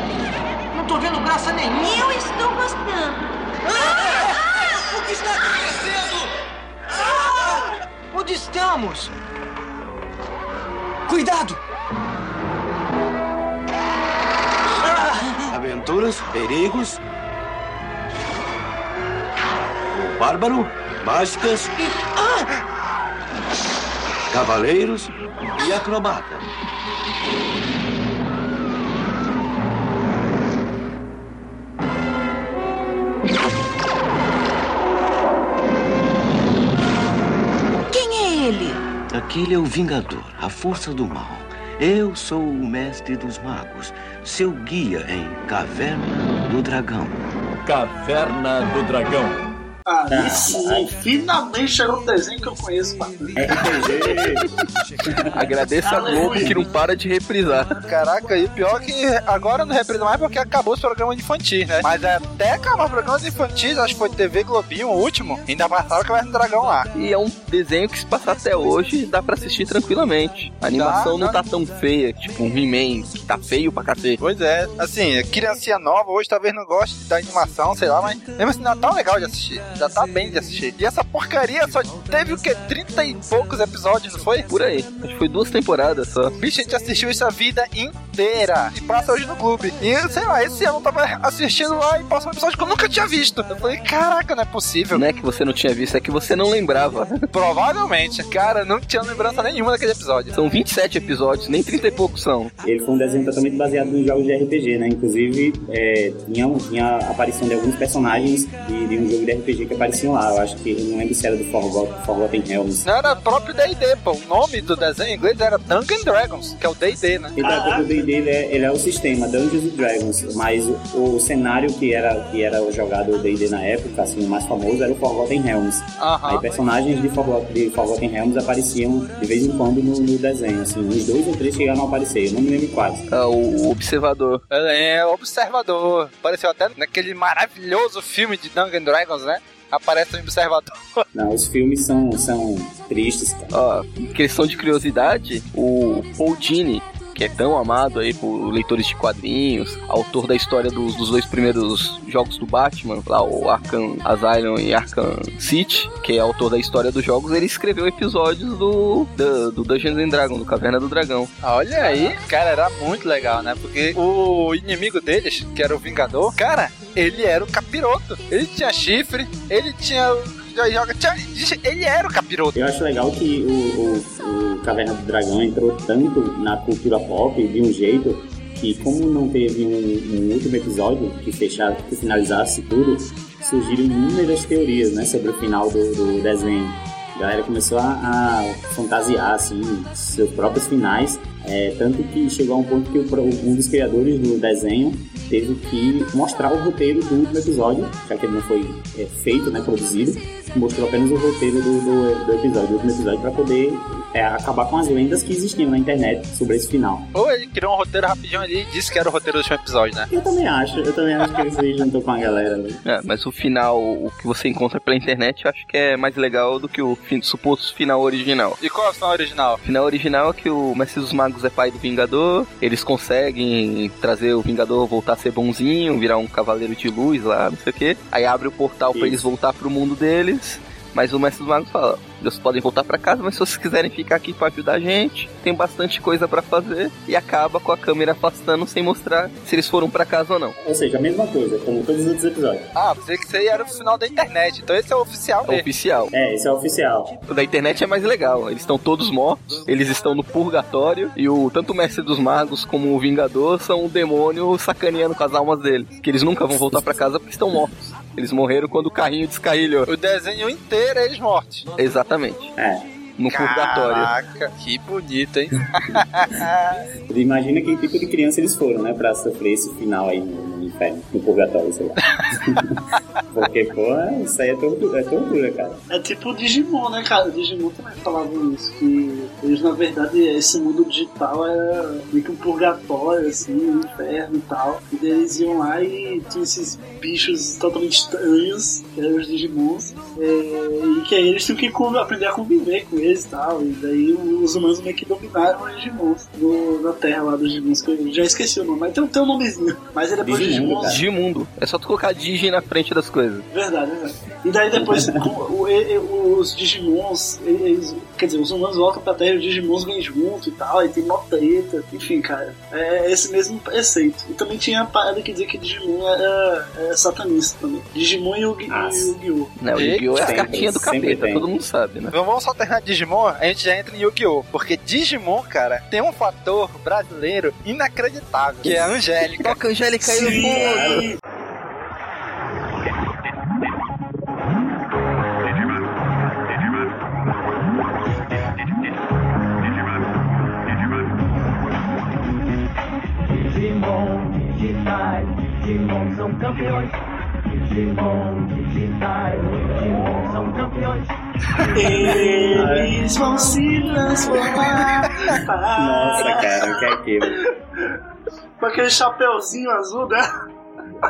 Não tô vendo graça nenhuma! Eu estou gostando! O que está acontecendo? Onde estamos? Cuidado! Aventuras, perigos. O bárbaro, mágicas, cavaleiros e acrobata. Quem é ele? Aquele é o Vingador, a força do mal. Eu sou o mestre dos magos, seu guia em Caverna do Dragão. Caverna do Dragão. Aí sim, finalmente chegou um desenho que eu conheço bastante. Agradeço a Globo que não para de reprisar. Caraca, e o pior é que agora não reprisa mais porque acabou os programas infantis, né? Mas até acabar os programas infantis, acho que foi TV Globinho, o último, ainda passaram o Caverna do Dragão lá. E é um desenho que se passar até hoje dá pra assistir tranquilamente. A animação Dá, não tá tão feia, tipo um He-Man, que tá feio pra cacete. Pois é, assim, criancinha nova hoje talvez não goste da animação, sei lá, mas mesmo assim não tá legal de assistir. Já tá bem de assistir. E essa porcaria só teve o quê? 30 e poucos episódios, não foi? Por aí. Acho que foi duas temporadas só. Bicho, a gente assistiu isso a vida inteira. E passa hoje no clube. E sei lá, esse ano eu tava assistindo lá e passou um episódio que eu nunca tinha visto. Eu falei, caraca, não é possível. Não é que você não tinha visto, é que você não lembrava. Provavelmente. Cara, não tinha lembrança nenhuma daquele episódio. São 27 episódios, nem 30 e poucos são. Ele foi um desenho totalmente baseado nos jogos de RPG, né? Inclusive, é, tinha, tinha a aparição de alguns personagens de, de um jogo de RPG que apareciam lá. Eu acho que, eu não lembro se era do Forgotten, Forgotten Realms. Não era próprio D&D, pô. O nome do desenho em inglês era Dungeons Dragons, que é o D&D, né? O D&D ele é, ele é o sistema Dungeons Dragons, mas o, o cenário que era, que era jogado o D&D na época, assim, o mais famoso era o Forgotten Realms. Aham. Aí personagens de, Forgot, de Forgotten Realms apareciam de vez em quando no, no desenho, assim, uns dois ou três chegaram a aparecer, eu não me lembro quais. Ah, o Observador. É, Observador. Apareceu até naquele maravilhoso filme de Dungeons Dragons, né? Aparece o Observador. Não, os filmes são, são tristes, cara. Ó, em questão de curiosidade, o Paul Dini, que é tão amado aí por leitores de quadrinhos, autor da história dos, dos dois primeiros jogos do Batman, lá o Arkham Asylum e Arkham City, que é autor da história dos jogos, ele escreveu episódios do, do, do Dungeons and Dragons, do Caverna do Dragão. Olha aí, cara, era muito legal, né? Porque o inimigo deles, que era o Vingador, cara, ele era o capiroto. Ele tinha chifre, ele tinha. Joga, ele era o capiroto. Eu acho legal que o, o, o Caverna do Dragão entrou tanto na cultura pop de um jeito que como não teve um, um último episódio que fechasse, que finalizasse tudo, surgiram inúmeras teorias, né, sobre o final do, do desenho. A galera começou a, a fantasiar, assim, seus próprios finais, é, tanto que chegou a um ponto que um dos criadores do desenho teve que mostrar o roteiro do último episódio, já que ele não foi é, feito, né, produzido, mostrou apenas o roteiro do, do, do episódio, do último episódio, para poder é, acabar com as lendas que existiam na internet sobre esse final. Ou ele criou um roteiro rapidinho ali e disse que era o roteiro do último episódio, né? Eu também acho, eu também acho que ele se juntou com a galera. Né? É, mas o final, o que você encontra pela internet, eu acho que é mais legal do que o fin- suposto final original. E qual é o final original? O final original é que o Mestre dos Magos é pai do Vingador, eles conseguem trazer o Vingador voltar a ser bonzinho, virar um cavaleiro de luz lá, não sei o que. Aí abre o portal pra eles voltar pro mundo deles, mas o Mestre dos Magos fala: vocês podem voltar pra casa, mas se vocês quiserem ficar aqui pra ajudar a gente, tem bastante coisa pra fazer. E acaba com a câmera afastando sem mostrar se eles foram pra casa ou não. Ou seja, a mesma coisa, como todos os outros episódios. Ah, pensei que isso aí era o final da internet. Então esse é o oficial É mesmo. oficial. É, esse é oficial. O da internet é mais legal. Eles estão todos mortos, eles estão no purgatório, e o tanto o Mestre dos Magos como o Vingador são o demônio sacaneando com as almas deles. Que eles nunca vão voltar pra casa porque estão mortos. Eles morreram quando o carrinho descarrilhou. O desenho inteiro é eles mortos. Exatamente. É. No purgatório. Caraca, que bonito, hein? Imagina que tipo de criança eles foram, né? Pra sofrer esse final aí inferno, no purgatório, sei lá. Porque, pô, isso aí é tortura, é tortura, cara. É tipo o Digimon, né, cara? O Digimon também falava isso, que eles, na verdade, esse mundo digital era meio que um purgatório, assim, um inferno e tal. E daí eles iam lá e tinha esses bichos totalmente estranhos, que eram os Digimons, é, e que aí eles tinham que aprender a conviver com eles e tal. E daí os humanos meio que dominaram os Digimons no- na terra lá dos Digimons, que eu já esqueci o nome, mas tem, tem um nomezinho. Mas é depois Digimons. Digimundo. É só tu colocar Digi na frente das coisas. Verdade, verdade. E daí depois o- e- e- os Digimons, eles, quer dizer, os humanos voltam pra Terra e os Digimons vêm junto e tal, aí tem mó treta, enfim, cara, é esse mesmo preceito. E também tinha a parada que dizia que Digimon era, era satanista também. Digimon e o Yu- e o Yu-Gi-Oh! Né, o Yu-Gi-Oh! é as Sempre, cartinhas do capeta, todo mundo sabe, né? Vamos só terminar Digimon, a gente já entra em Yu-Gi-Oh! Porque Digimon, cara, tem um fator brasileiro inacreditável, que é a Angélica. Toca a Angélica aí no fundo. Digimon digitais, Digimon são Eles vão se transformar. Nossa, cara, o que é aquilo? Com aquele chapeuzinho azul, né?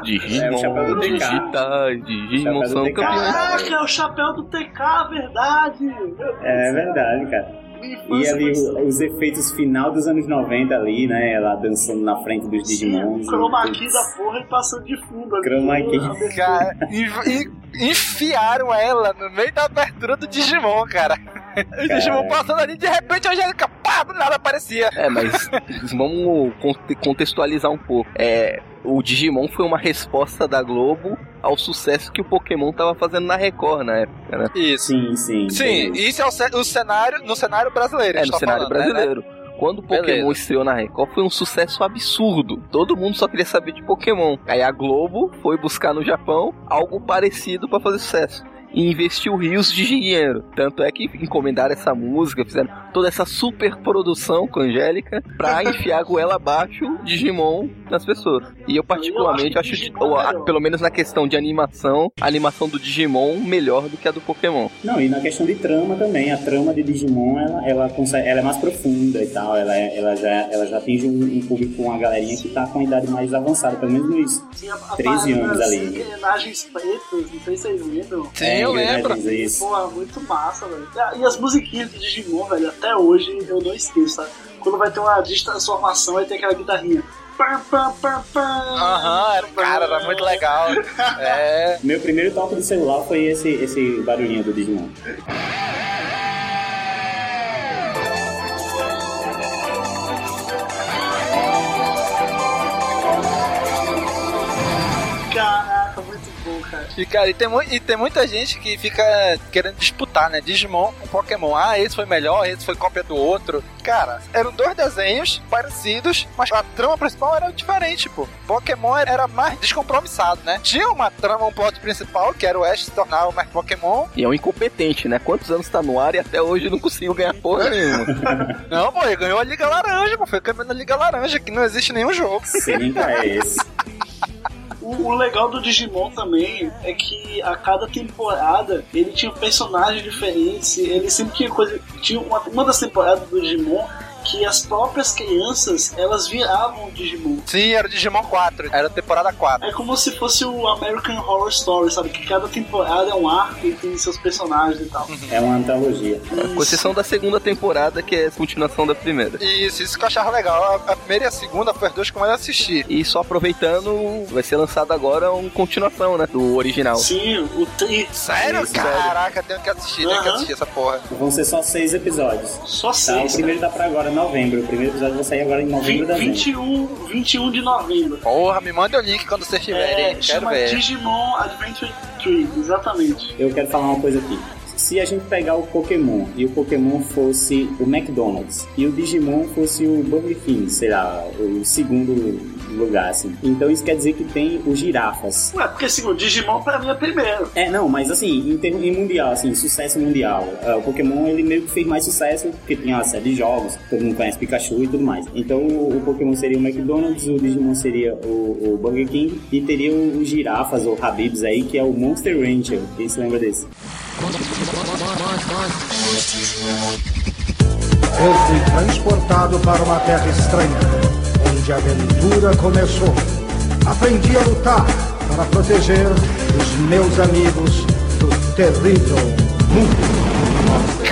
Digimon, É, o chapéu do TK. digitais, Digimon são campeões. Caraca, é o chapéu do TK, verdade! Meu Deus. É verdade, cara. E ali o- os efeitos final dos anos 90 ali, né? Ela dançando na frente dos Digimons. O chroma key da porra e passando de fundo. ali. Chroma key. Cara, en- en- enfiaram ela no meio da abertura do Digimon, cara. O Digimon passando ali, de repente a Angélica, pá, do nada aparecia. É, mas vamos conte- contextualizar um pouco. É, o Digimon foi uma resposta da Globo ao sucesso que o Pokémon tava fazendo na Record na época, né? Isso. Sim, sim. Sim, isso é o, ce- o cenário, no cenário brasileiro. É, no tá cenário falando, né, brasileiro. Quando o Pokémon Beleza. estreou na Record, foi um sucesso absurdo. Todo mundo só queria saber de Pokémon. Aí a Globo foi buscar no Japão algo parecido pra fazer sucesso. E investiu rios de dinheiro. Tanto é que encomendaram essa música, fizeram toda essa super produção com a Angélica pra enfiar a goela abaixo Digimon nas pessoas. E eu, particularmente, acho, de- ou, a- pelo menos na questão de animação, a animação do Digimon melhor do que a do Pokémon. Não, e na questão de trama também, a trama de Digimon ela, ela, consegue, ela é mais profunda e tal, ela, é- ela, já, ela já atinge um, um público, uma galerinha que tá com a idade mais avançada, pelo menos nos Tinha a 13 parada anos ali. Engrenagens pretas, não sei se vocês lembram. Sim, eu lembro. é isso. Pô, muito massa, velho. Ah, E as musiquinhas do Digimon, velho, até hoje eu não esqueço, sabe? Quando vai ter uma destransformação, aí tem aquela guitarrinha. Aham, era- cara, era muito legal. É. Meu primeiro toque de celular foi esse, esse barulhinho do Digimon. Caraca, muito bom, cara. E, cara, e tem, e tem muita gente que fica querendo disputar, né? Digimon com Pokémon. Ah, esse foi melhor, esse foi cópia do outro. Cara, eram dois desenhos parecidos, mas a trama principal era diferente, pô. Pokémon era mais descompromissado, né? Tinha uma trama, um plot principal, que era o Ash se tornar o mais Pokémon. E é um incompetente, né? Quantos anos tá no ar e até hoje não conseguiu ganhar porra nenhuma. Não, pô, ele ganhou a Liga Laranja, pô. Foi campeão da Liga Laranja, que não existe nenhum jogo. Sim, é esse. O, o legal do Digimon também é que a cada temporada ele tinha personagens diferentes. Ele sempre tinha coisa. Tinha uma, uma das temporadas do Digimon que as próprias crianças elas viravam o Digimon. Sim, era o Digimon 4, era a temporada 4. É como se fosse o American Horror Story, sabe? Que cada temporada é um arco e tem seus personagens e tal. É uma antologia. Com exceção da segunda temporada, que é a continuação da primeira. Isso, isso que eu achava legal. A, primeira e a segunda foi as duas que eu mais assisti. E só aproveitando, vai ser lançado agora uma continuação, né? Do original. Sim, o Tri. Sério? Isso, Caraca, tenho que assistir, tenho que assistir essa porra. Vão ser só seis episódios. Só Tá, o seis. primeiro tá pra agora, novembro. O primeiro episódio vai sair agora em novembro da 21, 21 de novembro. Porra, me manda o link quando vocês tiverem. É, Quero chama ver. Digimon Adventure Tree, exatamente. Eu quero falar uma coisa aqui. Se a gente pegar o Pokémon e o Pokémon fosse o McDonald's e o Digimon fosse o Burger King, sei lá, o segundo lugar, assim. Então isso quer dizer que tem os girafas. Ué, porque assim, o Digimon pra mim é primeiro. É, não, mas assim, em, termo, em mundial, assim, sucesso mundial. ah, o Pokémon, ele meio que fez mais sucesso porque tinha uma série de jogos, todo mundo conhece Pikachu e tudo mais. Então o, o Pokémon seria o McDonald's, o Digimon seria o, o Burger King e teria os girafas ou Habibs aí, que é o Monster Rancher. Quem se lembra desse? Eu fui transportado para uma terra estranha, onde a aventura começou. Aprendi a lutar para proteger os meus amigos do terrível mundo.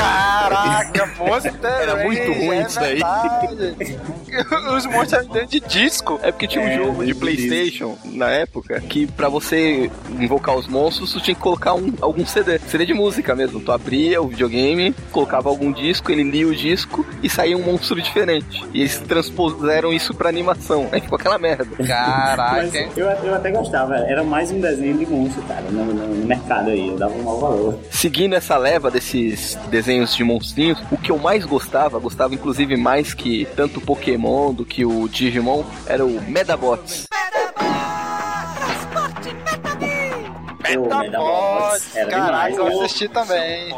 Caraca, Monster Era muito ruim é isso daí. Os monstros eram dentro de disco. É porque tinha um É, jogo de Playstation na época que pra você invocar os monstros, tu tinha que colocar um, algum CD. CD de música mesmo. Tu abria o videogame, colocava algum disco, ele lia o disco e saía um monstro diferente. E eles transpuseram isso pra animação. Aí ficou aquela merda. Mas Caraca. eu, eu até gostava, era mais um desenho de monstro, cara, no, no- no mercado aí, eu dava um mau valor. Seguindo essa leva desses desenhos de monstrinhos, o que eu mais gostava, gostava inclusive mais que tanto o Pokémon do que o Digimon, era o Medabots. Metabots. Caraca, eu assisti também.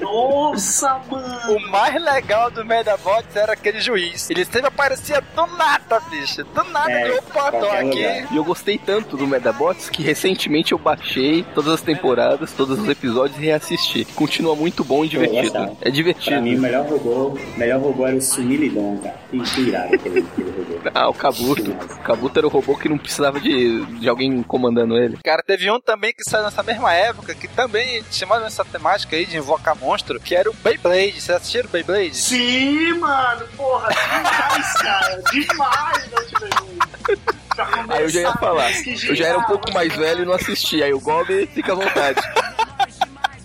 Nossa, mano! O mais legal do Medabots era aquele juiz. Ele sempre aparecia do nada, bicho. Do nada, É, ele, opa, tô aqui. lugar. E eu gostei tanto do Medabots que recentemente eu baixei todas as temporadas, todos os episódios e reassisti. Continua muito bom e divertido. É divertido. Pra mim, o melhor robô, melhor robô era o Sumilidon, cara. Que, que irado aquele, aquele robô. Ah, o Kabuto. O Kabuto era o robô que não precisava de, de alguém comandando ele. Cara, teve um também que saiu nessa mesma época, que também chamava essa temática aí de invocar monstro, que era o Beyblade. Vocês assistiram o Beyblade? Sim, mano, porra, demais, cara. Demais, vejo. Aí eu já ia falar. Eu já era um pouco mais velho e não assistia. Aí o Gob fica à vontade.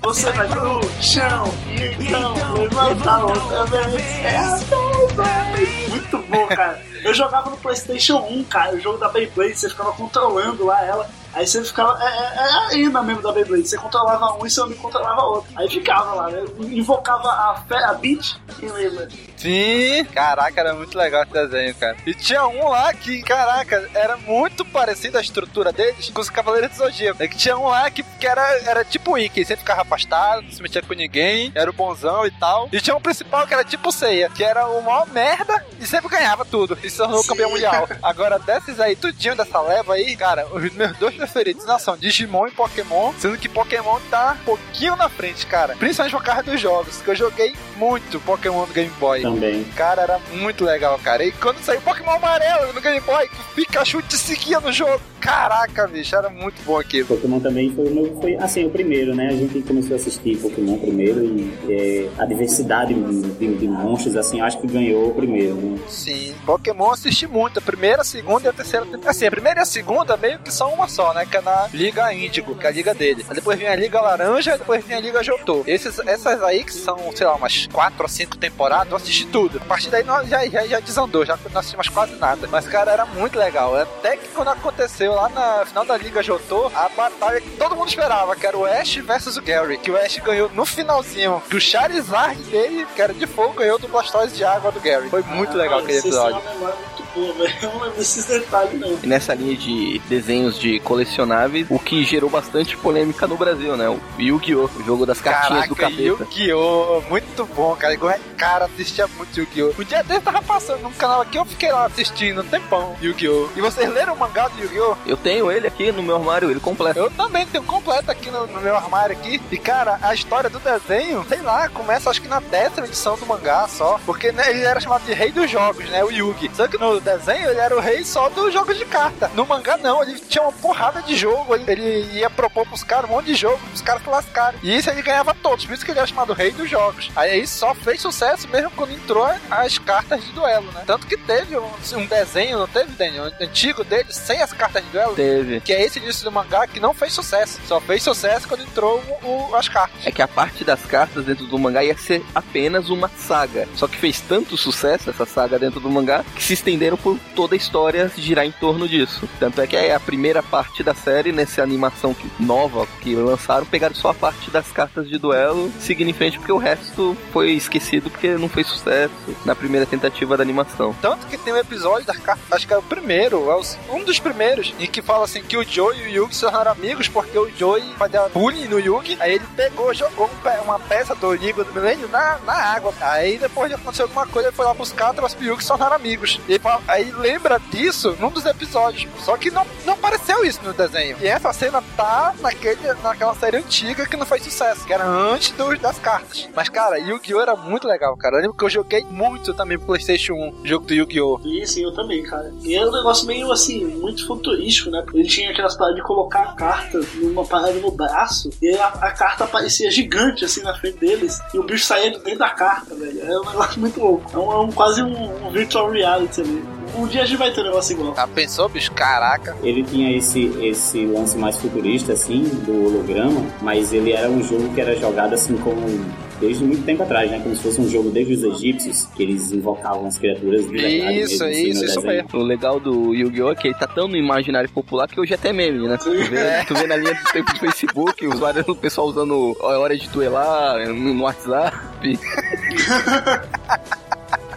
Você vai pro chão e então levanta a outra vez. É. Muito bom, cara. Eu jogava no PlayStation 1, cara, o jogo da Beyblade, você ficava controlando lá ela. Aí você ficava. É, é, é ainda mesmo da Beyblade. Você controlava um e seu amigo controlava outro. Aí ficava lá, né? Invocava a, a Beat e lembra. Sim! Caraca, era muito legal esse desenho, cara. E tinha um lá que, caraca, era muito parecido a estrutura deles com os Cavaleiros do Zodíaco. É que tinha um lá que, que era, era tipo o Ikki, sempre ficava afastado, não se metia com ninguém, era o bonzão e tal. E tinha um principal que era tipo o Seiya, que era o maior merda e sempre ganhava tudo. E se tornou campeão mundial. Agora, desses aí, tudinho dessa leva aí, cara, os meus dois preferidos não são Digimon e Pokémon, sendo que Pokémon tá um pouquinho na frente, cara. Principalmente por causa dos jogos, que eu joguei muito Pokémon no Game Boy. Também. Cara, era muito legal, cara. E quando saiu Pokémon amarelo no Game Boy, o Pikachu te seguia no jogo. Caraca, bicho, era muito bom aquilo. Pokémon também foi, o meu- foi assim, o primeiro, né? A gente começou a assistir Pokémon primeiro e é, a diversidade de, de monstros, assim, acho que ganhou o primeiro, né? Sim, Pokémon assisti muito. A primeira, a segunda e a terceira. Assim, a primeira e a segunda meio que são uma só, né? Que é na Liga Índigo, que é a liga dele. Aí depois vem a Liga Laranja e depois vem a Liga Jotô. Esses, essas aí que são, sei lá, umas quatro ou cinco temporadas, eu assisti tudo. A partir daí nós já, já, já desandou, já não assistimos quase nada. Mas, cara, era muito legal. Até que quando aconteceu lá na final da Liga Jotô, a batalha que todo mundo esperava, que era o Ash versus o Gary. Que o Ash ganhou no finalzinho. Que o Charizard dele, que era de fogo, ganhou do Blastoise de água do Gary. Foi muito legal aquele episódio. muito boa, velho. Eu não lembro desses detalhes, não. E nessa linha de desenhos de colecionáveis, o que gerou bastante polêmica no Brasil, né? O Yu-Gi-Oh! O jogo das cartinhas do Caraca, capeta. Yu-Gi-Oh! Muito bom, cara. Igual é cara, assistia muito Yu-Gi-Oh! O dia dele tava passando num canal aqui, eu fiquei lá assistindo um tempão Yu-Gi-Oh! E vocês leram o mangá do Yu-Gi-Oh! Eu tenho ele aqui no meu armário, ele completo. Eu também tenho completo aqui no, no meu armário aqui. E cara, a história do desenho, sei lá, começa acho que na décima edição do mangá só. Porque né, ele era chamado de rei dos jogos, né? O Yugi. Só que no desenho ele era o rei só dos jogos de carta. No mangá não, ele tinha uma porrada de jogo. Ele, ele ia propor pros caras um monte de jogo, pros caras se lascarem. E isso ele ganhava todos, por isso que ele era chamado rei dos jogos. Aí isso só fez sucesso mesmo quando entrou as cartas de duelo, né? Tanto que teve um, um desenho, não teve, Daniel? Antigo dele, sem as cartas de duelo. Teve. Que é esse início do mangá que não fez sucesso. Só fez sucesso quando entrou o- o- as cartas. É que a parte das cartas dentro do mangá ia ser apenas uma saga. Só que fez tanto sucesso essa saga dentro do mangá que se estenderam por toda a história girar em torno disso. Tanto é que é a primeira parte da série, nessa animação que- nova que lançaram, pegaram só a parte das cartas de duelo, frente, porque o resto foi esquecido porque não fez sucesso na primeira tentativa da animação. Tanto que tem um episódio das cartas, acho que é o primeiro, é um dos primeiros, em que fala assim que o Joey e o Yugi se tornaram amigos porque o Joey fazia bullying no Yugi, aí ele pegou, jogou um uma peça do Liga do Milênio na, na água. Aí depois de acontecer alguma coisa, ele foi lá buscar, trouxe pro Yugi se tornaram amigos. E aí lembra disso num dos episódios. Só que não, não apareceu isso no desenho. E essa cena tá naquele, naquela série antiga que não fez sucesso, que era antes dos, das cartas. Mas, cara, Yu-Gi-Oh! era muito legal, cara. Eu lembro que eu joguei muito também pro PlayStation 1, o jogo do Yu-Gi-Oh! E sim, eu também, cara. E era um negócio meio assim, muito futurístico, né? Ele tinha aquelas paradas de colocar a carta numa parada no braço, e a, a carta aparecia gigante assim na frente deles, e o bicho saía de dentro da carta, velho. É um negócio muito louco. É, um, é um- quase um, um virtual reality ali. Um dia a gente vai ter um negócio igual. Ah, pensou, bicho? Caraca. Ele tinha esse, esse lance mais futurista, assim, do holograma, mas ele era um jogo que era jogado assim como desde muito tempo atrás, né? Como se fosse um jogo desde os egípcios, que eles invocavam as criaturas de verdade Isso, mesmo, assim, isso, no isso mesmo. O legal do Yu-Gi-Oh! é que ele tá tão no imaginário popular que hoje é até meme, né? Tu vê, É. tu vê na linha do tempo do Facebook, os vários, o pessoal usando a hora de duelar no WhatsApp.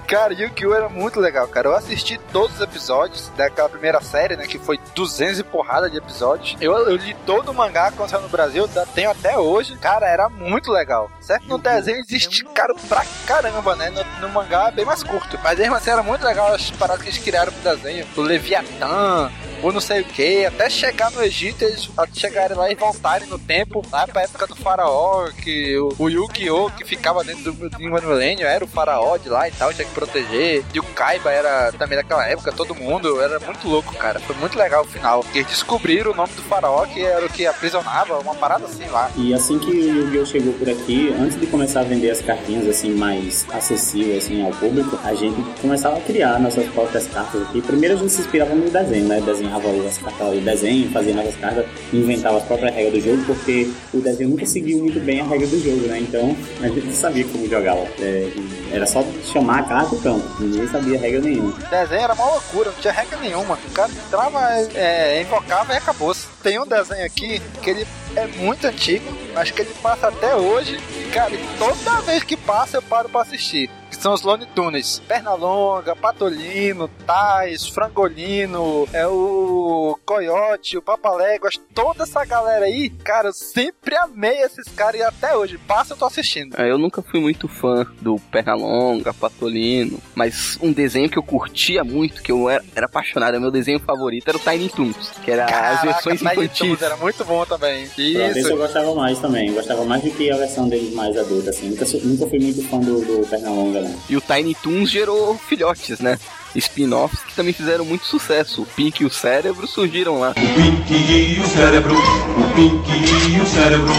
Cara, Yu-Gi-Oh! era muito legal, cara. Eu assisti todos os episódios daquela primeira série, né? Que foi 200 e porrada de episódios. Eu, eu li todo o mangá quando saiu no Brasil, da- tenho até hoje. Cara, era muito legal. Certo? No desenho eles esticaram pra caramba, né? No, no mangá é bem mais curto. Mas mesmo assim era muito legal as paradas que eles criaram pro desenho. O Leviatã, ou não sei o que, até chegar no Egito, eles chegarem lá e voltarem no tempo, lá pra época do faraó, que o, o Yu-Gi-Oh! que ficava dentro do do era o faraó de lá e tal, tinha que proteger. E o Kaiba era também daquela época, todo mundo, era muito louco, cara. Foi muito legal o final. Eles descobriram o nome do faraó, que era o que aprisionava, uma parada assim lá. E assim que o Yu-Gi-Oh! chegou por aqui, antes de começar a vender as cartinhas assim mais acessíveis assim ao público, a gente começava a criar nossas próprias cartas aqui. Primeiro a gente se inspirava no desenho, né? Desenhava as cartas o desenho, fazia novas cartas, inventava as próprias regras do jogo, porque o desenho nunca seguiu muito bem a regra do jogo, né? Então a gente não sabia como jogava. É, era só chamar a carta e pronto. Ninguém sabia regra nenhuma. O desenho era uma loucura, não tinha regra nenhuma. O cara entrava, é, invocava e acabou. Tem um desenho aqui que ele é muito antigo, mas que ele passa até hoje. Cara, toda vez que passa eu paro pra assistir. Que são os Lone Tunes. Pernalonga, Patolino, Tais, Frangolino, é o Coyote, o Papaléguas, toda essa galera aí, cara, eu sempre amei esses caras e até hoje. Passa eu tô assistindo. É, Eu nunca fui muito fã do Pernalonga, Patolino, mas um desenho que eu curtia muito, que eu era, era apaixonado, meu desenho favorito era o Tiny Toons, que era as Caraca, versões Tiny infantis. Toons era muito bom também. Ver se eu Isso. gostava mais também. Gostava mais do que a versão deles mais adulta, assim. Nunca, nunca fui muito fã do, do Pernalonga. E o Tiny Toons gerou filhotes, né? Spin-offs que também fizeram muito sucesso. O Pink e o Cérebro surgiram lá. Pink e o cérebro, o Pink e o cérebro,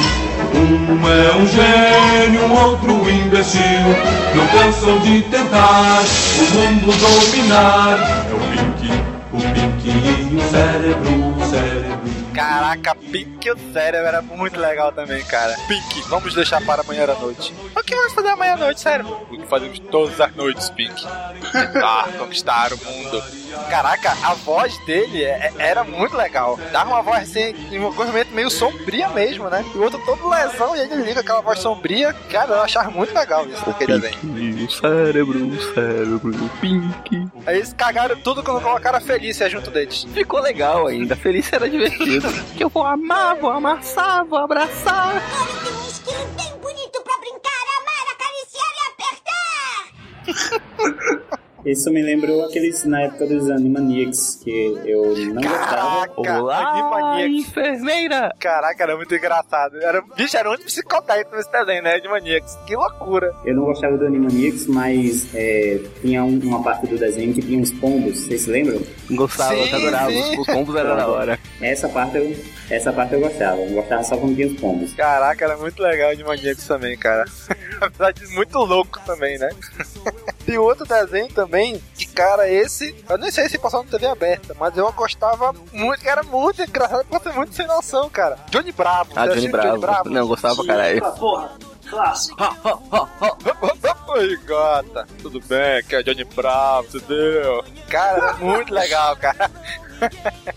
Um é um gênio, outro imbecil. Não cansam de tentar o mundo dominar. É o Pink, o Pink e o o cérebro. Caraca, Pink e o cérebro era muito legal também, cara. Pink, vamos deixar para amanhã à noite. O que vamos fazer amanhã à noite, cérebro? O que fazemos todas as noites, Pink. Tentar conquistar o mundo. Caraca, a voz dele é- é- era muito legal. Dava uma voz assim, em um movimento meio sombria mesmo, né? E o outro todo lesão e ele liga aquela voz sombria. Cara, eu achava muito legal isso daquele desenho. O cérebro, o cérebro, o Pink. Aí eles cagaram tudo quando colocaram a Felícia junto deles. Ficou legal ainda. Feliz era divertido. que eu vou amar, vou amassar, vou abraçar. Bem bonito pra brincar, amar, acariciar e apertar. Isso me lembrou aqueles na época dos Animaniacs, que eu não gostava. Olá, enfermeira! Caraca, era muito engraçado. Era, bicho, era um psicodélico nesse desenho, né? De maníacos. Que loucura. Eu não gostava do Animaniacs, mas é, tinha um- uma parte do desenho que tinha uns pombos, vocês se lembram? Gostava, Sim, eu adorava. sim. Os pombos eram da hora. Essa parte eu, essa parte eu gostava. Eu gostava só quando tinha os pombos. Caraca, era muito legal de maníacos também, cara. Apesar de muito louco também, né? Tem outro desenho também, que, cara, esse. Eu nem sei se passou na TV aberta, mas eu gostava muito, que era muito engraçado, porque muito sem noção, cara. Johnny Bravo. Ah, Johnny assistiu Bravo. Não, gostava pra caralho. Porra, clássico. Oi, gata. Tudo bem? Aqui é Johnny Bravo, entendeu? Cara, muito legal, cara.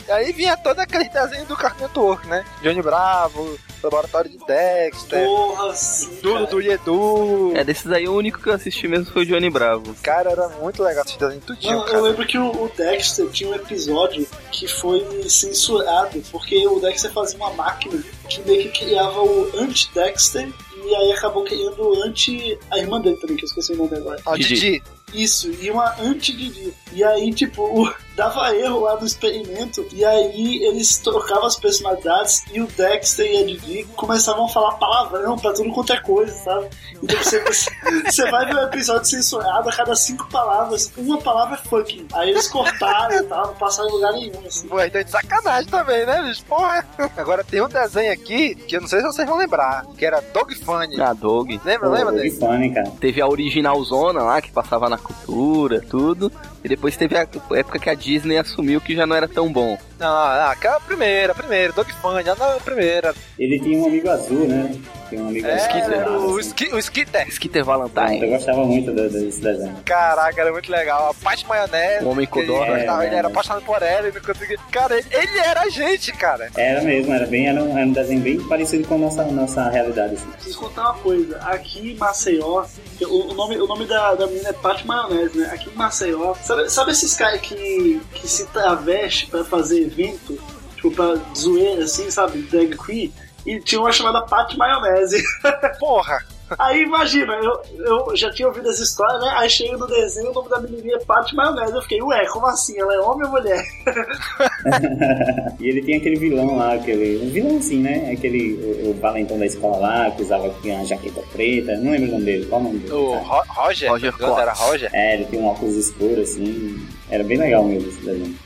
E aí vinha todo aquele desenho do Cartoon Network, né? Johnny Bravo, Laboratório de Dexter, Porra, sim. tudo do Edu. É, desses aí o único que eu assisti mesmo foi o Johnny Bravo. Cara, era muito legal esse desenho tudinho, eu cara. lembro que o, o Dexter tinha um episódio que foi censurado, porque o Dexter fazia uma máquina que meio que criava o anti-Dexter e aí acabou criando o anti. a irmã dele também, que eu esqueci o nome agora. Ó, Didi. Isso, e uma anti-Didi. E aí, tipo, o- dava erro lá no experimento, e aí eles trocavam as personalidades e o Dexter e a Didi começavam a falar palavrão pra tudo quanto é coisa, sabe? Então você, você vai ver um episódio censurado a cada cinco palavras, uma palavra é fucking. Aí eles cortaram e tal, não passaram em lugar nenhum, assim. Pô, então é de sacanagem também, né, bicho? Porra. Agora tem um desenho aqui que eu não sei se vocês vão lembrar, que era Dog Funny. Ah, Dog. Lembra, lembra Dog desse? Funny, cara. Teve a original zona lá, que passava na cultura, tudo. E depois teve a época que a Disney assumiu que já não era tão bom. Não, não, aquela primeira, primeira, Dog Funny, a não, a primeira. Ele tinha um amigo azul, né? Tinha um amigo É, azul. era o, assim. Ski, o Skitter. Skitter Eu Valentine. gostava muito desse desenho. Caraca, era muito legal. A Paty Maionese. O Homem que ele, É, ele era é. apaixonado por ela e não conseguia. Cara, ele, era a gente, cara. Era mesmo, era bem, era um, era um desenho bem parecido com a nossa, nossa realidade. Assim. Preciso contar uma coisa. Aqui em Maceió, o, o nome, o nome da, da menina é Paty Maionese, né? Aqui em Maceió, sabe, sabe esses caras que, que se traveste pra fazer evento? Tipo, pra zoeira, assim, sabe? Drag queen? E tinha uma chamada Paty Maionese. Porra. Aí imagina, eu, eu já tinha ouvido essa história, né? Aí chega no desenho, o nome da menininha é Paty Maionese. Eu fiquei, ué, como assim? Ela é homem ou mulher? e ele tinha aquele vilão lá, aquele. Um vilão assim, né? Aquele. O, o valentão da escola lá, que usava uma jaqueta preta. Não lembro o nome dele. Qual o nome dele? O Ro- Roger? Roger Era. Roger? É, ele tinha um óculos escuro assim. Era bem legal mesmo esse desenho.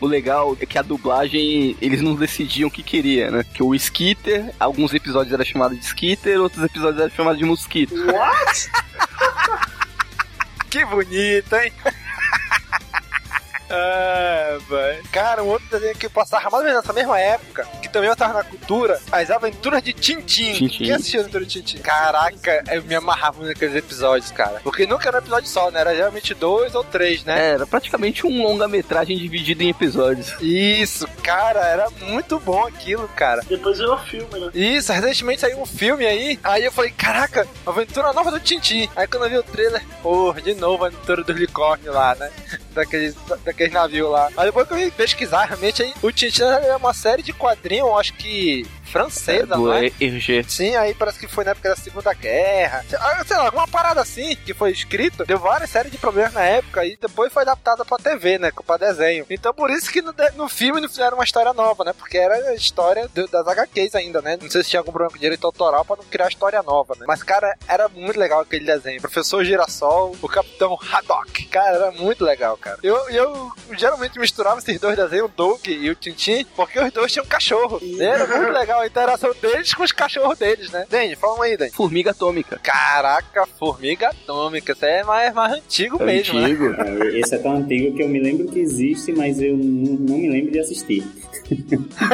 O legal é que a dublagem, eles não decidiam o que queria, né? Que o Skitter, alguns episódios era chamado de Skitter, outros episódios era chamado de Mosquito. What? Que bonito, hein? É, velho. Cara, um outro desenho que passava mais ou menos nessa mesma época, que também eu tava na cultura, as aventuras de Tintin. Tintin. Quem assistiu as aventuras de Tintin? Caraca, eu me amarrava naqueles episódios, cara. Porque nunca era um episódio só, né? Era geralmente dois ou três, né? Era praticamente um longa-metragem dividido em episódios. Isso, cara, era muito bom aquilo, cara. Depois virou filme, né? Isso, recentemente saiu um filme aí, aí eu falei, caraca, aventura nova do Tintin. Aí quando eu vi o trailer, porra, de novo a aventura do unicórnio lá, né? Daqueles, daqueles navios lá. Aí depois que eu vim pesquisar, realmente aí, o Tintin é uma série de quadrinhos, acho que francesa, do não é? Hergé. Sim, aí parece que foi na época da Segunda Guerra. Ah, Sei lá, alguma parada assim que foi escrito. Deu várias séries de problemas na época e depois foi adaptada pra TV, né? Pra desenho. Então por isso que no, no filme não fizeram uma história nova, né? Porque era a história do- das HQs ainda, né? Não sei se tinha algum problema com direito autoral pra não criar história nova, né? Mas, cara, era muito legal aquele desenho. Professor Girassol, o Capitão Haddock. Cara, era muito legal, cara. Eu, eu geralmente misturava esses dois desenhos, o Doug e o Tintin, porque os dois tinham cachorro. E era muito legal a interação deles com os cachorros deles, né? Dani, fala aí, Dani. Formiga atômica. Caraca, formiga atômica. Isso é mais, mais antigo mesmo, Antigo. né? É, Esse é tão antigo que eu me lembro que existe, mas eu não, não me lembro de assistir.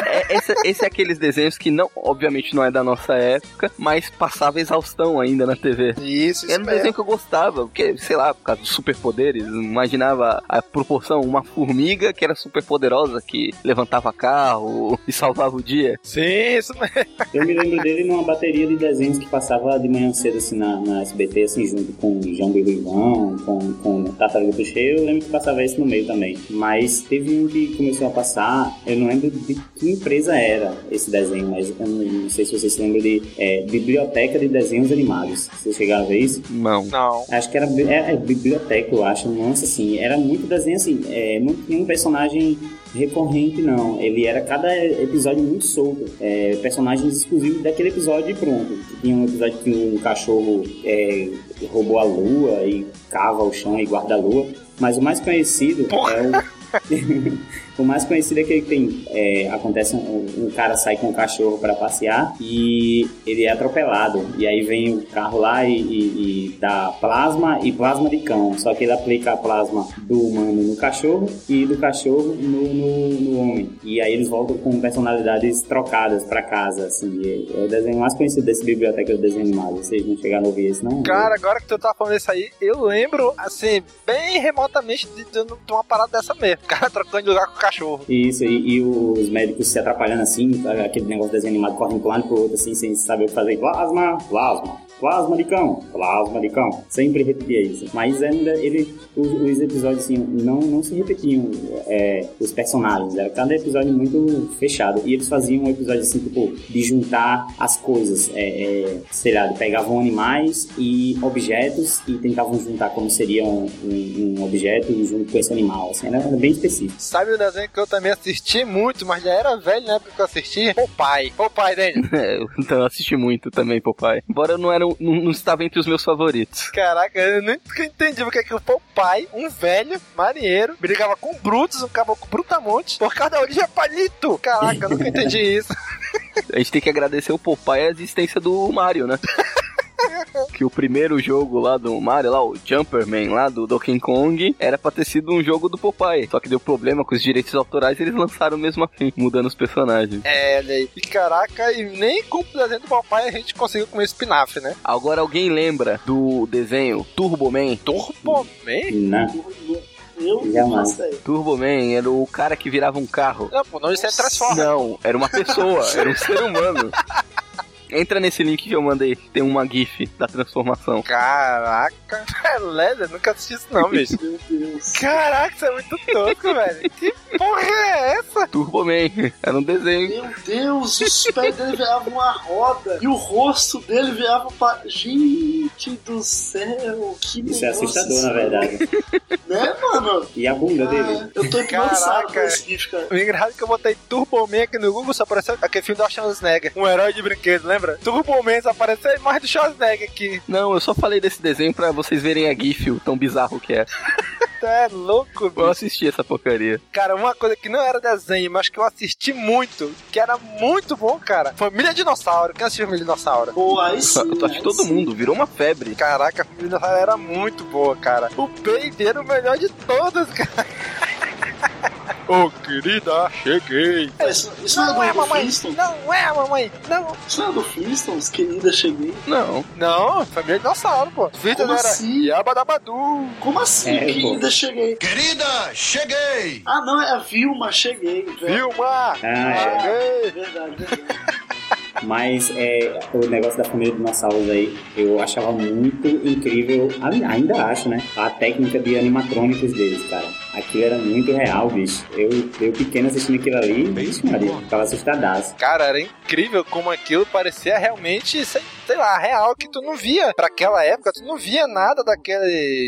É, esse, esse é aqueles desenhos que não, obviamente não é da nossa época, mas passava exaustão ainda na TV. Isso, isso Era um mesmo. desenho que eu gostava, porque, sei lá, por causa dos superpoderes, imaginava a proporção, uma formiga que era super poderosa, que levantava carro e salvava o dia. Sim, isso mesmo. Eu me lembro dele numa bateria de desenhos que passava de manhã cedo assim na, na SBT, assim, junto com e Ruivão, com, com Tartaruga Tuxê, eu lembro que passava esse no meio também. Mas teve um que começou a passar, eu não lembro de que empresa era esse desenho, mas eu não, não sei se vocês se lembram de é, Biblioteca de Desenhos Animados. Vocês chegaram a ver isso? Não. Não. Acho que era é, é, biblioteca, eu acho, um lance assim. Era muito desenho assim, é, não tinha um personagem recorrente, não. Ele era cada episódio muito solto. É, personagens exclusivos daquele episódio e pronto. Tinha um episódio que um cachorro é, roubou a lua e cava o chão e guarda a lua. Mas o mais conhecido é o. o mais conhecido é que tem. é, acontece um, um cara sai com um cachorro para passear e ele é atropelado. E aí vem o carro lá e, e- e dá plasma e plasma de cão. Só que ele aplica a plasma do humano no cachorro e do cachorro no, no, no homem. E aí eles voltam com personalidades trocadas para casa. Assim, E é o desenho mais conhecido desse biblioteca de desenho animado. Vocês não chegaram a ouvir esse, não? Cara, agora que tu tá falando isso aí, eu lembro, assim, bem remotamente de- de uma parada dessa mesmo. O cara trocando de lugar com o cachorro. Isso, e, e os médicos se atrapalhando assim, aquele negócio de desenho animado correndo pro lado e pro outro, assim, sem saber o que fazer. Plasma, plasma, plasma de cão, plasma de cão. Sempre repetia isso. Mas ainda ele, os, os episódios, assim, não, não se repetiam é, os personagens. Era cada episódio muito fechado. E eles faziam um episódio, assim, tipo, de juntar as coisas. É, é, sei lá, pegavam animais e objetos e tentavam juntar como seria um, um, um objeto junto com esse animal. Assim, era bem específico. Sabe o desenho que eu também assisti muito, mas já era velho na época que eu assisti? Popeye. Popeye, Daniel. É, então eu assisti muito também, papai. Embora eu não, era, um- não, não estava entre os meus favoritos. Caraca, eu nunca entendi porque que o Popeye, um velho marinheiro, brigava com Brutus, um caboclo brutamonte, por causa da origem palito. Caraca, eu nunca entendi isso. A gente tem que agradecer o Popeye a existência do Mario, né? que o primeiro jogo lá do Mario, lá, o Jumperman lá do Donkey Kong, era pra ter sido um jogo do Popeye. Só que deu problema com os direitos autorais e eles lançaram mesmo assim, mudando os personagens. É, olha aí. E caraca, e nem com o desenho do Popeye a gente conseguiu comer espinafre, né? Agora alguém lembra do desenho Turbo Man? Turbo Man? Não. Eu Jamais. não sei. Turbo Man era o cara que virava um carro. Não, pô, não, isso é Transformers. Não, era uma pessoa, era um ser humano. Entra nesse link que eu mandei, tem uma GIF da transformação. Caraca, beleza, eu nunca assisti isso não, bicho. Meu Deus. Caraca, isso é muito tosco, velho. Que porra é essa? Turbo Man, era um desenho. Meu Deus, os pés dele viravam uma roda e o rosto dele virava pra. Gente do céu, que Isso é assustador, na verdade. Né, mano? E a bunda dele? Eu tô hipnotizado com esse GIF, cara. O engraçado é que eu botei Turbo Man aqui no Google, só apareceu aquele filme do Schwarzenegger, um herói de brinquedo, lembra? Turbo Man só apareceu a imagem do Schwarzenegger aqui. Não, eu só falei desse desenho pra vocês verem a GIF, o tão bizarro que é. É louco, Eu bicho. assisti essa porcaria. Cara, uma coisa que não era desenho, mas que eu assisti muito, que era muito bom, cara. Família Dinossauro. Quem assistiu Família Dinossauro? Pô, aí sim. Eu acho que todo mundo virou uma febre. Caraca, a Família Dinossauro era muito boa, cara. O Baby era o melhor de todos, cara. Ô, querida, cheguei. Isso, isso Não não, é, é mamãe. Flintstones? Não é, mamãe. Não. Isso não é do Flintstones? Querida, cheguei. Não. Não, Família Dinossauro, pô. Vitor Como era assim? Yabadabadu. Como assim, É, querida, cheguei? Querida, cheguei! Ah, não, é a Vilma, cheguei. velho. Vilma. Ah, é. Cheguei. Verdade, verdade. Mas é, o negócio da família de dinossauros aí, eu achava muito incrível, ai- ainda acho, né? A técnica de animatrônicos deles, cara. Aquilo era muito real, bicho. Eu, eu pequeno assistindo aquilo ali, vixe, Maria, ficava assustadaço. Cara, era incrível como aquilo parecia realmente, sei, sei lá, real, que tu não via. Pra aquela época, tu não via nada daquela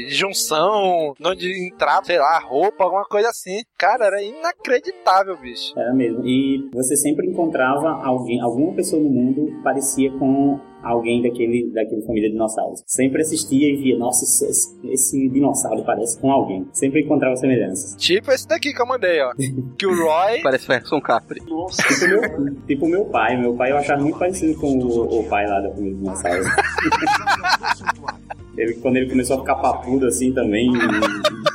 junção, onde entrava, sei lá, roupa, alguma coisa assim. Cara, era inacreditável, bicho. Era mesmo. E você sempre encontrava alguém, alguma pessoa no mundo parecia com alguém daquele, daquele família de dinossauros. Sempre assistia e via, nossa, esse, esse dinossauro parece com alguém. Sempre encontrava semelhanças. Tipo esse daqui que eu mandei, ó. Que o Roy. Parece Ferguson Capri. Nossa. Tipo meu, tipo meu pai. Meu pai eu achava muito parecido com o, o pai lá da família de dinossauros. Ele, quando ele começou a ficar papudo assim também,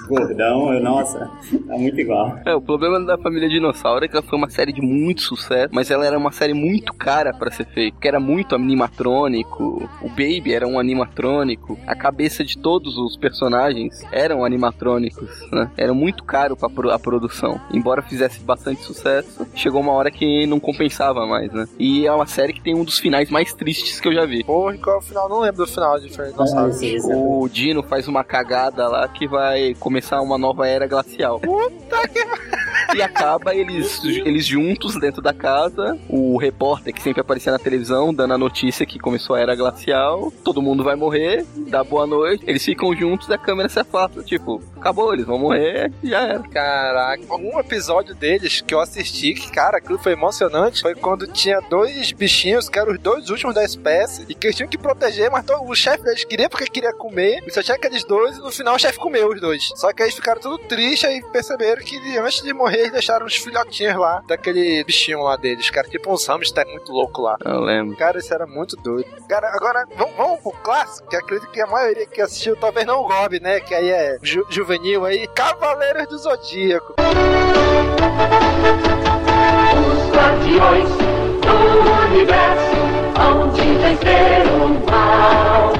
gordão, eu, nossa, tá muito igual. É, o problema da família Dinossauro é que ela foi uma série de muito sucesso, mas ela era uma série muito cara pra ser feita, porque era muito animatrônico, o Baby era um animatrônico, a cabeça de todos os personagens eram animatrônicos, né? Era muito caro pra pro- a produção. Embora fizesse bastante sucesso, chegou uma hora que não compensava mais, né? E é uma série que tem um dos finais mais tristes que eu já vi. Porra, qual é o final? Não lembro do final de Fernando Dinossauros. O Dino faz uma cagada lá que vai começar uma nova era glacial. Puta que E acaba eles, eles juntos dentro da casa. O repórter que sempre aparecia na televisão dando a notícia que começou a era glacial. Todo mundo vai morrer, dá boa noite. Eles ficam juntos e a câmera se afasta. Tipo, acabou, eles vão morrer e já era. Caraca, um episódio deles que eu assisti, que cara, aquilo foi emocionante, foi quando tinha dois bichinhos, que eram os dois últimos da espécie, e que eles tinham que proteger, mas o chefe deles queria porque queria comer, e só tinha aqueles dois, e no final o chefe comeu os dois. Só que aí eles ficaram tudo tristes e perceberam que antes de morrer eles deixaram uns filhotinhos lá, daquele bichinho lá deles, cara, tipo uns hamster muito louco lá. Eu lembro. Cara, isso era muito doido. Cara, agora vamos, vamos pro clássico, que acredito que a maioria que assistiu talvez não gobe, né? Que aí é ju- juvenil aí. Cavaleiros do Zodíaco. Os guardiões do universo onde vencer o mal.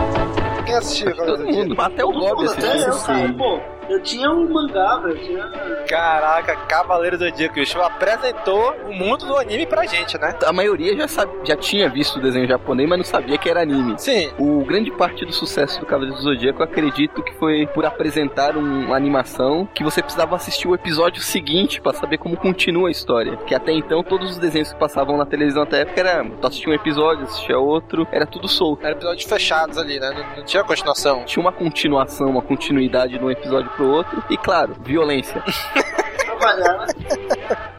Quem assistiu Todo mundo, até o Bob Até eu, assistiu. cara, pô. Eu tinha um mangá, velho. Tinha... Caraca, Cavaleiros do Zodíaco. O show apresentou o mundo do anime pra gente, né? A maioria já, sabe, já tinha visto o desenho japonês, mas não sabia que era anime. Sim. O grande parte do sucesso do Cavaleiro do Zodíaco, eu acredito que foi por apresentar um- uma animação que você precisava assistir o episódio seguinte pra saber como continua a história. Que até então todos os desenhos que passavam na televisão até época era tu assistia um episódio, assistia outro, era tudo solto. Era episódios fechados ali, né? Não, não tinha continuação. Tinha uma continuação, uma continuidade de um episódio pro outro. E claro, violência. Né?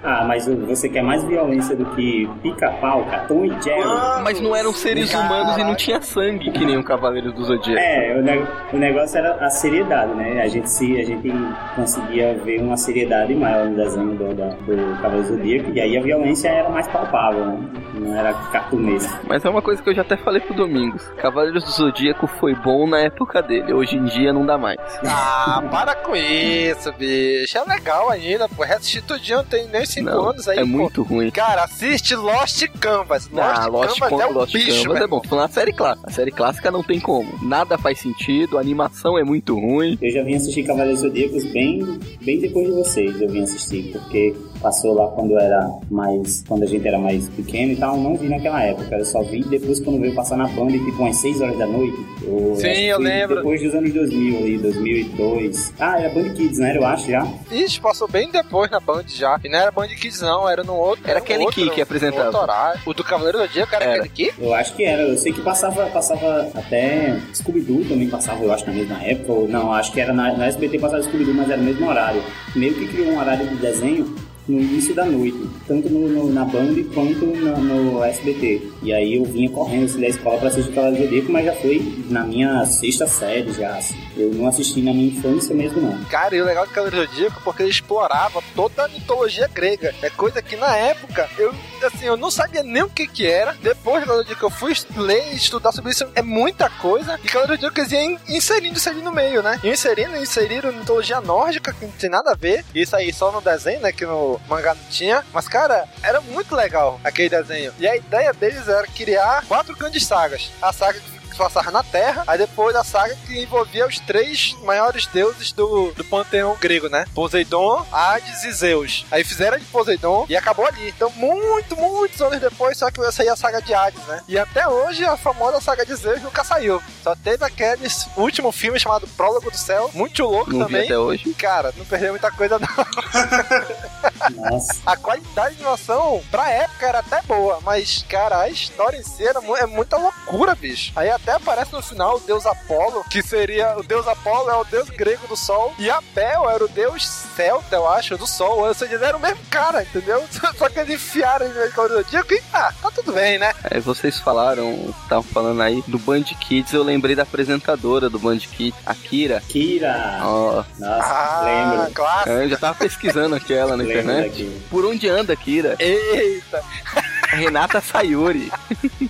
Ah, mas você quer mais violência do que pica-pau, cara? Tom e Jerry. Mas não eram seres humanos e não tinha sangue que nem o Cavaleiro do Zodíaco. É, o, ne- o negócio era a seriedade, né? A gente, se, a gente conseguia ver uma seriedade maior no desenho do, da, do Cavaleiro Zodíaco, e aí a violência era mais palpável, né? Não era cartunesco. Mas é uma coisa que eu já até falei pro Domingos. Cavaleiros do Zodíaco foi bom na época dele, hoje em dia não dá mais. Ah, para com isso, bicho. É legal ainda, pô. Reassistir tudinho, tem nem 5 Não, anos aí, é pô. muito ruim. Cara, assiste Lost Canvas. Lost, Ah, Lost, Canvas Con- é um Lost bicho, Canvas é bom. Tô falando a série clássica. A série clássica não tem como. Nada faz sentido, a animação é muito ruim. Eu já vim assistir Cavaleiros Zodíacos bem, bem depois de vocês, eu vim assistir, porque passou lá quando eu era mais. quando a gente era mais pequeno e tal, não vi naquela época. Eu só vi depois quando veio passar na Band, tipo umas 6 horas da noite. Eu, Sim, eu lembro. Depois dos anos 2000, ali, 2002. Ah, era Band Kids, né? Eu acho já. Ixi, passou bem depois na Band já. E não era Band Kids, não, era no outro. Era no Kelly outro, Key que apresentava. outro horário. O do Cavaleiro do Dia, cara, era Kelly Key? Eu acho que era. Eu sei que passava, passava até Scooby-Doo também passava, eu acho, na mesma época. Ou, não, acho que era na, na SBT passava Scooby-Doo, mas era o mesmo horário. Meio que criou um horário de desenho no início da noite, tanto no, no- na Band quanto no, no SBT. E aí eu vinha correndo assim, da escola pra assistir do Zodíaco, mas já foi na minha sexta série já, assim. Eu não assisti na minha infância mesmo, não. Cara, e o legal do Cavaleiro Zodíaco é porque ele explorava toda a mitologia grega. É coisa que na época eu, assim, eu não sabia nem o que que era. Depois do do Zodíaco eu fui ler e estudar sobre isso. É muita coisa. E Cavaleiro do Zodíaco iam inserindo isso ali no meio, né? Iam inserindo, inseriram mitologia nórdica que não tem nada a ver. Isso aí só no desenho, né? Que no mangá não tinha. Mas, cara, era muito legal aquele desenho. E a ideia deles era criar quatro grandes sagas. A saga que se passava na Terra, aí depois a saga que envolvia os três maiores deuses do, do panteão grego, né? Poseidon, Hades e Zeus. Aí fizeram de Poseidon e acabou ali. Então, muito, muitos anos depois, só que ia sair a saga de Hades, né? E até hoje a famosa saga de Zeus nunca saiu. Só teve aquele último filme chamado Prólogo do Céu, muito louco Não vi também. até hoje. Cara, não perdeu muita coisa não. Nossa. A qualidade de animação, pra época, era até boa, mas, cara, a história em si era é muita loucura, bicho. Aí até aparece no final o deus Apolo, que seria. O deus Apolo é o deus grego do sol, e Apel era o deus celta, eu acho, do sol. Ou seja, era o mesmo cara, entendeu? Só que eles enfiaram ele no Zodíaco e, ah, tá tudo bem, né? Aí vocês falaram, estavam falando aí do Band Kids, eu lembrei da apresentadora do Band Kids, a Kira. Kira! Ó. Nossa, Ah, lembro. clássico. Eu já tava pesquisando aqui ela na internet. Por onde anda a Kira? Eita! Renata Sayuri.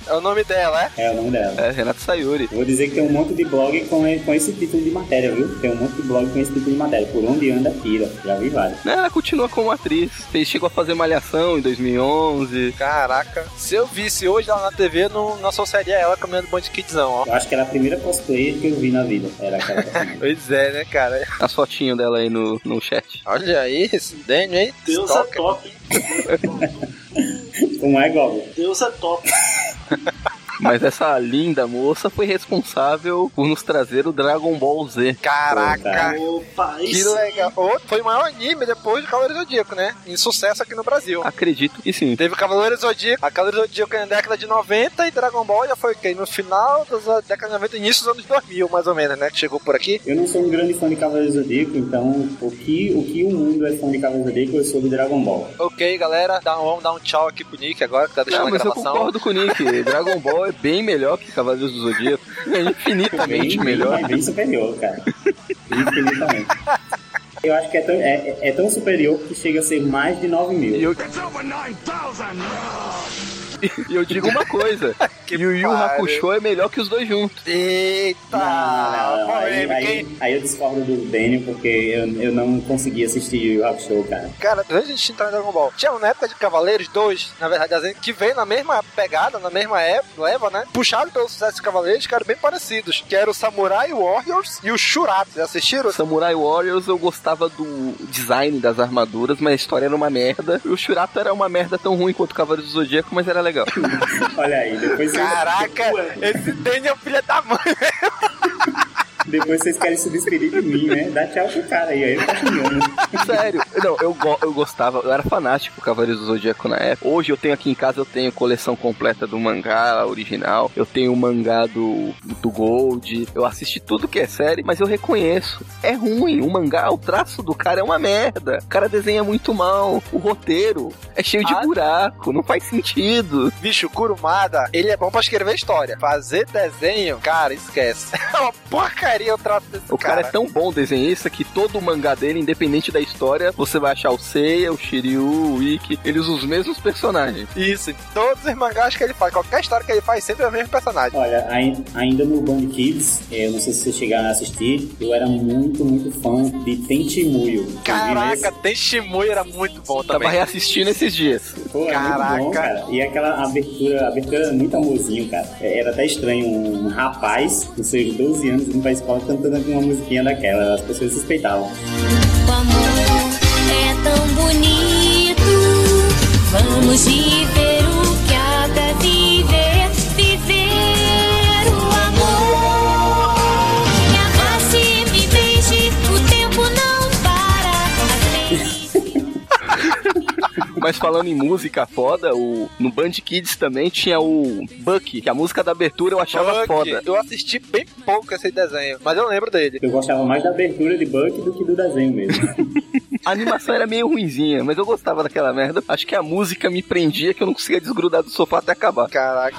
É o nome dela, é? É o nome dela. É, Renata Sayuri. Vou dizer que tem um monte de blog com, com esse título de matéria, viu? Tem um monte de blog com esse título de matéria. Por onde anda Kira? Já vi vários. Né, Ela continua como atriz. Fez, chegou a fazer Malhação em 2011. Caraca. Se eu visse hoje ela na TV, não, não associaria ela caminhando Band Kids, não, ó. Eu acho que era a primeira cosplayer que eu vi na vida. Era aquela. Pois é, né, cara? As fotinhas dela aí no, no chat. Olha aí, esse Daniel, hein? Deus é top, hein? Como é, Goblin? Deus é top. Mas essa linda moça foi responsável por nos trazer o Dragon Ball Z. Caraca! Opa, Que isso. legal. Outro, foi o maior anime depois do Cavaleiro Zodíaco, né? Em sucesso aqui no Brasil. Acredito que sim. Teve Cavaleiro Zodíaco, a Cavaleiro Zodíaco na década de 90 e Dragon Ball já foi o quê? No final da década de 90, início dos anos 2000, mais ou menos, né? Que chegou por aqui. Eu não sou um grande fã de Cavaleiro do Zodíaco, então o que, o que o mundo é fã de Cavaleiro do Zodíaco, eu sou do Dragon Ball. Ok, galera, dá um, vamos dar um tchau aqui pro Nick agora, que tá deixando Não, a mas eu gravação. concordo com o Nick. Dragon Ball é bem melhor que Cavaleiros do Zodíaco. É infinitamente bem, melhor. Bem, bem superior, cara. Infinitamente. Eu acho que é tão, é, é- é tão superior que chega a ser mais de 9 mil. E eu, e eu digo uma coisa: Yu Yu pariu. Hakusho é melhor que os dois juntos. Eita! Não, não, não. Aí, aí, aí eu discordo do Daniel porque eu, eu não consegui assistir Yu Yu Hakusho, cara. Cara, antes de a gente entrar em Dragon Ball, tinha uma época de Cavaleiros 2, na verdade, que veio na mesma pegada, na mesma época, leva, né? Puxado pelo sucesso de Cavaleiros, que eram bem parecidos. Que era o Samurai Warriors e o Shurato. Já assistiram? Samurai Warriors eu gostava do design das armaduras, mas a história era uma merda. E o Shurato era uma merda tão ruim quanto o Cavaleiro do Zodíaco, mas era legal. Olha aí, depois Caraca, esse Daniel é o filho da mãe. Depois vocês querem se despedir de mim, né? Dá tchau pro cara aí, aí ele tá xingando. Sério, não, eu, go- eu gostava, eu era fanático do Cavaleiros do Zodíaco na época. Hoje eu tenho aqui em casa, eu tenho coleção completa do mangá original, eu tenho o mangá do, do Gold, eu assisti tudo que é série, mas eu reconheço, é ruim, o mangá, o traço do cara é uma merda, o cara desenha muito mal, o roteiro é cheio de Ah. buraco, não faz sentido. Bicho, o Kurumada, ele é bom pra escrever história. Fazer desenho, cara, esquece. É uma porcaria o traço desse O cara é tão bom desenhista que todo o mangá dele, independente da história, você vai achar o Seiya, o Shiryu, o Ikki, eles usam os mesmos personagens. Isso, em todos os mangás que ele faz, qualquer história que ele faz, sempre é o mesmo personagem. Olha, ai- ainda no Band Kids, eu não sei se vocês chegaram a assistir, eu era muito, muito fã de Tentimuyo. Caraca, esse? Tenshimuyo era muito bom Tava também. reassistindo esses dias. Pô, é muito bom, Caraca. cara. E aquela abertura, a abertura era muito amorzinho, cara. É, Era até estranho um, um rapaz, com seus 12 anos, indo pra escola cantando uma musiquinha daquela. As pessoas suspeitavam. O amor é tão bonito. Vamos viver o que há pra viver. Viver o amor. Mas falando em música foda, o, no Band Kids também tinha o Buck, que a música da abertura eu achava Buck, foda. Eu assisti bem pouco esse desenho, mas eu lembro dele. Eu gostava mais da abertura de Buck do que do desenho mesmo. A animação era meio ruinzinha, mas eu gostava daquela merda. Acho que a música me prendia que eu não conseguia desgrudar do sofá até acabar. Caraca.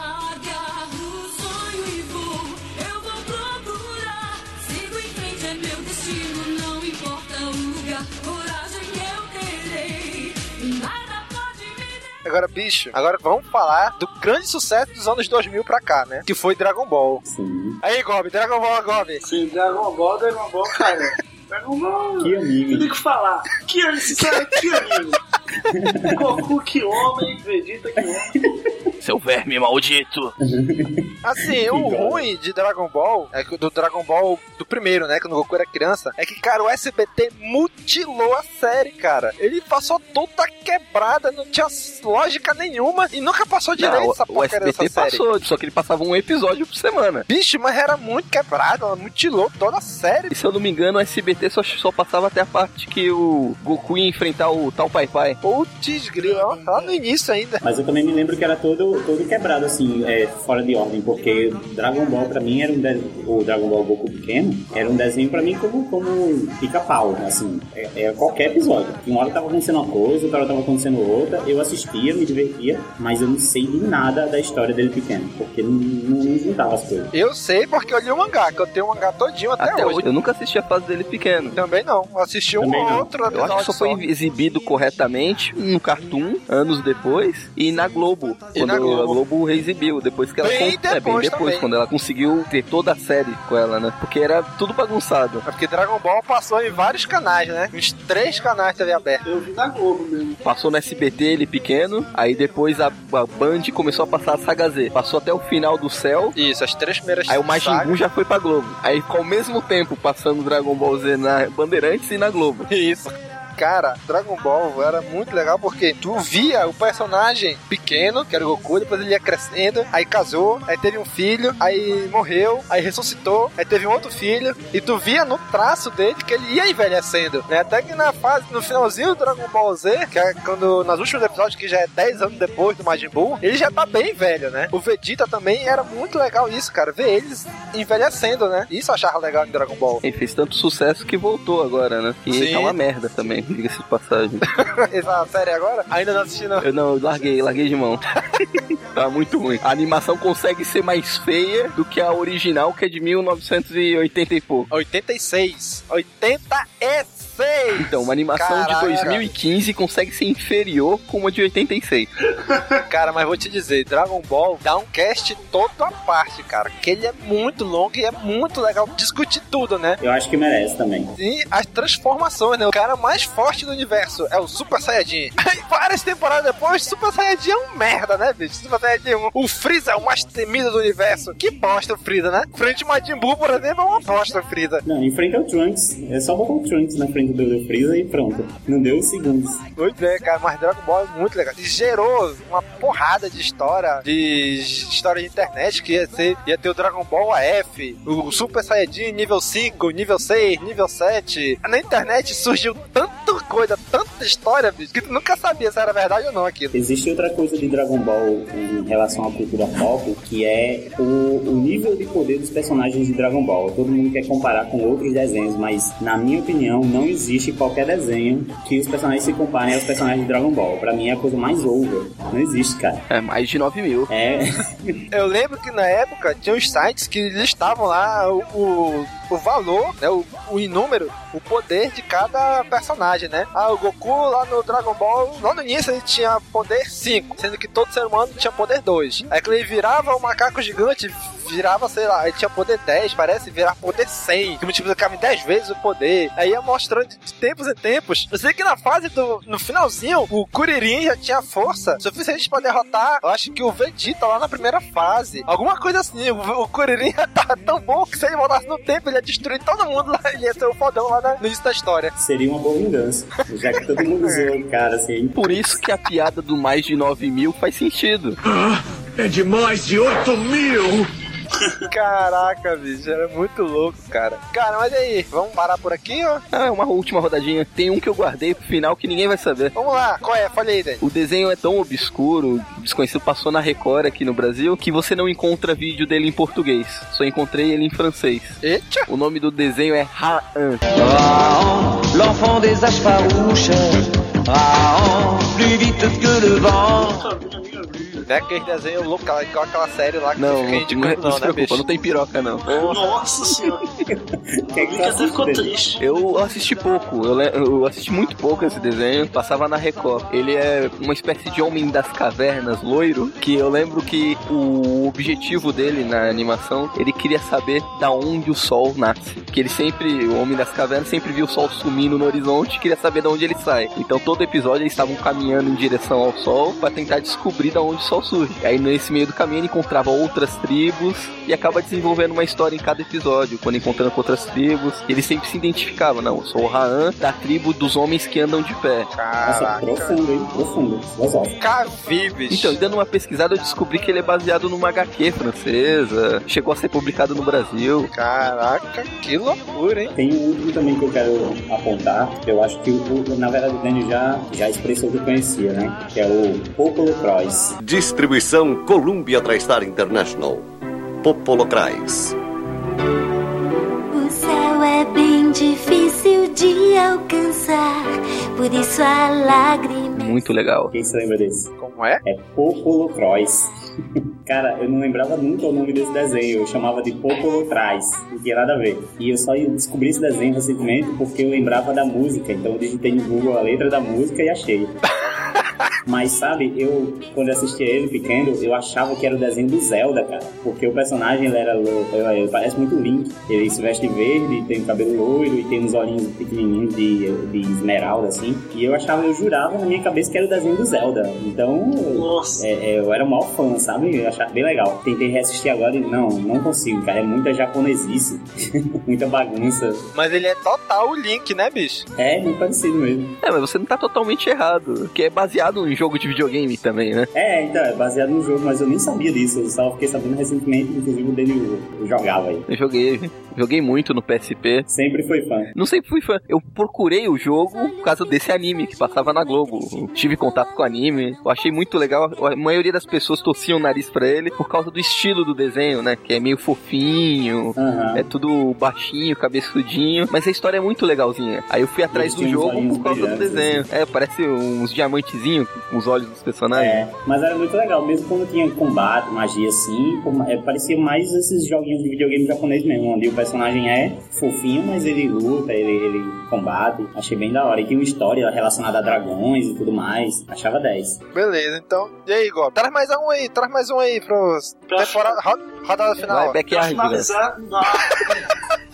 Agora, bicho, agora vamos falar do grande sucesso dos anos 2000 pra cá, né? Que foi Dragon Ball. Sim. Aí, Gob, Dragon Ball, Gob. Sim, Dragon Ball, Dragon Ball, cara. Dragon Ball. Que anime. Eu tenho que falar. Que anime, que anime. Goku, que homem. Vegeta, que homem. Seu verme maldito. Assim, o ruim de Dragon Ball, é que do Dragon Ball do primeiro, né? Quando o Goku era criança, é que, cara, o SBT mutilou a série, cara. Ele passou toda quebrada, não tinha lógica nenhuma e nunca passou direito Não, essa o porcaria SBT dessa série. passou, só que ele passava um episódio por semana. Bicho, mas era muito quebrado, ela mutilou toda a série. E se eu não me engano, o SBT só, só passava até a parte que o Goku ia enfrentar o tal Pai Pai. Putz, grilo, lá no início ainda. Mas eu também me lembro que era todo, todo quebrado, assim, é, fora de ordem, porque Dragon Ball pra mim era um desenho, o Dragon Ball Goku pequeno, era um desenho pra mim como, como pica-pau, assim, é, é qualquer episódio. Uma hora tava acontecendo uma coisa, outra hora tava acontecendo outra, eu assistia, me divertia, mas eu não sei de nada da história dele pequeno, porque não, não, não juntava as coisas. Eu sei porque eu li o mangá, que eu tenho o mangá todinho até, Até hoje. hoje, eu nunca assisti a fase dele pequeno. Também não, eu assisti um Também não. outro Eu acho que só foi exibido corretamente no Cartoon, anos depois, e na Globo. E quando na Globo. A Globo reexibiu, depois que ela... Bem con- é, bem depois depois, também. quando ela conseguiu ter toda a série com ela, né? Porque era tudo bagunçado. É porque Dragon Ball passou em vários canais, né? Uns três canais de TV aberta. Eu vi na Globo mesmo. Passou no SBT ele pequeno, aí depois a, a Band começou a passar a Saga Z. Passou até o final do céu, Isso, as três primeiras Aí o Majin. Buu já foi pra Globo. Aí ficou ao mesmo tempo passando Dragon Ball Z na Bandeirantes e na Globo. Isso. Cara, Dragon Ball era muito legal porque tu via o personagem pequeno, que era o Goku, depois ele ia crescendo, aí casou, aí teve um filho, aí morreu, aí ressuscitou, aí teve um outro filho, e tu via no traço dele que ele ia envelhecendo, né? Até que na fase, no finalzinho do Dragon Ball Z, que é quando, nos últimos episódios, que já é 10 anos depois do Majin Buu, ele já tá bem velho, né? O Vegeta também era muito legal isso, cara, ver eles envelhecendo, né? Isso eu achava legal em Dragon Ball. Ele fez tanto sucesso que voltou agora, né? E Sim. tá uma merda também, diga-se de passagem. Essa série agora? Ainda não assisti, não. Eu não, eu larguei, larguei de mão. tá muito ruim. A animação consegue ser mais feia do que a original, que é de 1980 e pouco. 86. 86! Então, uma animação Caraca. de 2015 consegue ser inferior com uma de 86. Cara, mas vou te dizer, Dragon Ball dá um cast todo à parte, cara. Que ele é muito longo e é muito legal discutir tudo, né? Eu acho que merece também. E as transformações, né? O cara mais forte do universo é o Super Saiyajin. Aí, várias temporadas depois, Super Saiyajin é um merda, né, bicho? Super Saiyajin 1. O Freeza é o mais temido do universo. Que bosta o Freeza, né? Frente ao Majin Buu, por exemplo, é uma bosta o Freeza. Não, enfrenta o Trunks. É só botar o Trunks na frente do, do Freeza e pronto. Não deu segundos. Pois é, cara, mas Dragon Ball é muito legal. E gerou uma porrada de história, de história de internet, que ia, ser, ia ter o Dragon Ball AF, o Super Saiyajin nível 5, nível 6, nível 7. Na internet surgiu tanta coisa, tanta história, bicho, que tu nunca sabia se era verdade ou não aquilo. Existe outra coisa de Dragon Ball em relação à cultura pop, que é o, o nível de poder dos personagens de Dragon Ball. Todo mundo quer comparar com outros desenhos, mas na minha opinião não existe qualquer desenho que os personagens se comparem aos personagens de Dragon Ball. Pra mim é a coisa mais over. Não existe, cara. É mais de 9 mil. É. Eu lembro que na época tinha uns sites que listavam lá o, o, o valor, né, o, o em número, o poder de cada personagem, né? Ah, o Goku lá no Dragon Ball, lá no início ele tinha poder 5, sendo que todo ser humano tinha poder 2. Aí quando ele virava o macaco gigante, virava, sei lá, ele tinha poder 10, parece virar poder 100, que multiplicava em 10 vezes o poder. Aí ia mostrando de tempos em tempos. Eu sei que na fase do. No finalzinho, o Kuririn já tinha força suficiente pra derrotar, eu acho que o Vegeta lá na primeira fase. Alguma coisa assim. O, o Kuririn já tava tão bom que se ele voltasse no tempo, ele ia destruir todo mundo lá. Ele ia ser o fodão lá no início da história. Seria uma boa vingança. Já que todo mundo zoou o cara, assim. Por isso que a piada do mais de 9 mil faz sentido. É de mais de 8 mil! Caraca, bicho, era muito louco, cara. Cara, mas aí, vamos parar por aqui, ó? Ah, uma última rodadinha. Tem um que eu guardei pro final que ninguém vai saber. Vamos lá, qual é? Falei aí, daí. O desenho é tão obscuro, desconhecido, passou na Record aqui no Brasil, que você não encontra vídeo dele em português. Só encontrei ele em francês. Eita! O nome do desenho é Rahan. Rahan, l'enfant des âges farouches. Rahan, plus vite que le vent. Não é aquele desenho louco, aquela- igual aquela série lá que Não, fica não, indicando, não, não, se né, preocupa, bicho? não tem piroca não. Nossa senhora. Que Nick até ficou triste. Eu assisti pouco, eu, eu assisti muito pouco esse desenho, passava na Record. Ele é uma espécie de homem das cavernas, loiro, que eu lembro que o objetivo dele na animação, ele queria saber da onde o sol nasce. Que ele sempre, o homem das cavernas, sempre viu o sol sumindo no horizonte e queria saber de onde ele sai. Então todo episódio eles estavam caminhando em direção ao sol para tentar descobrir da onde o sol pessoal surge. Aí nesse meio do caminho ele encontrava outras tribos e acaba desenvolvendo uma história em cada episódio, quando encontrando com outras tribos. Ele sempre se identificava, não, eu sou o Raan da tribo dos homens que andam de pé. Nossa, profundo, hein? Profundo. Cavibes. Então, dando uma pesquisada, eu descobri que ele é baseado numa HQ francesa. Chegou a ser publicado no Brasil. Caraca, que loucura, hein? Tem um último também que eu quero apontar, eu acho que, o, o- na verdade, o Dani já, já expressou que eu conhecia, né? Que é o Popolo Cross. Distribuição Columbia TriStar International. Popolocrais. O céu é bem difícil de alcançar, por isso a lágrima. Muito legal. Quem se lembra desse? Como é? É Popolo Cross. Cara, eu não lembrava nunca o nome desse desenho. Eu chamava de Popolo Traz. Não tinha nada a ver. E eu só descobri esse desenho recentemente porque eu lembrava da música. Então eu digitei no Google a letra da música e achei. Mas sabe, eu, quando eu assistia ele pequeno, eu achava que era o desenho do Zelda, cara. Porque o personagem ele era louco, ele ele parece muito Link. Ele se veste verde, tem o cabelo loiro e tem uns olhinhos pequenininhos de, de esmeralda, assim. E eu achava, eu jurava na minha cabeça que era o desenho do Zelda. Então, eu, é, é, eu era o maior fã, sabe? Eu achava bem legal. Tentei reassistir agora e não, não consigo, cara. É muita japonesice, muita bagunça. Mas ele é total o Link, né, bicho? É, muito parecido mesmo. É, mas você não tá totalmente errado. Que é baseado em jogo de videogame também, né? É, então, é baseado no jogo, mas eu nem sabia disso. Eu só fiquei sabendo recentemente, inclusive o dele eu jogava aí. Eu joguei, joguei muito no PSP. Sempre fui fã. Não sempre fui fã. Eu procurei o jogo por causa desse anime que passava na Globo. Eu tive contato com o anime. Eu achei muito legal. A maioria das pessoas torciam o nariz pra ele por causa do estilo do desenho, né? Que é meio fofinho, Aham. é tudo baixinho, cabeçudinho. Mas a história é muito legalzinha. Aí eu fui atrás Eles do jogo por causa do desenho. É, parece uns diamantezinhos com os olhos dos personagens. É, mas era muito legal, mesmo quando tinha combate, magia assim, é, parecia mais esses joguinhos de videogame japonês mesmo, onde o personagem é fofinho, mas ele luta, ele, ele combate. Achei bem da hora. E tinha uma história relacionada a dragões e tudo mais. Achava 10. Beleza, então. E aí, Gob? Traz mais um aí, traz mais um aí pros temporada, ro- rodada final. Vai, backyard, Pra finalizar.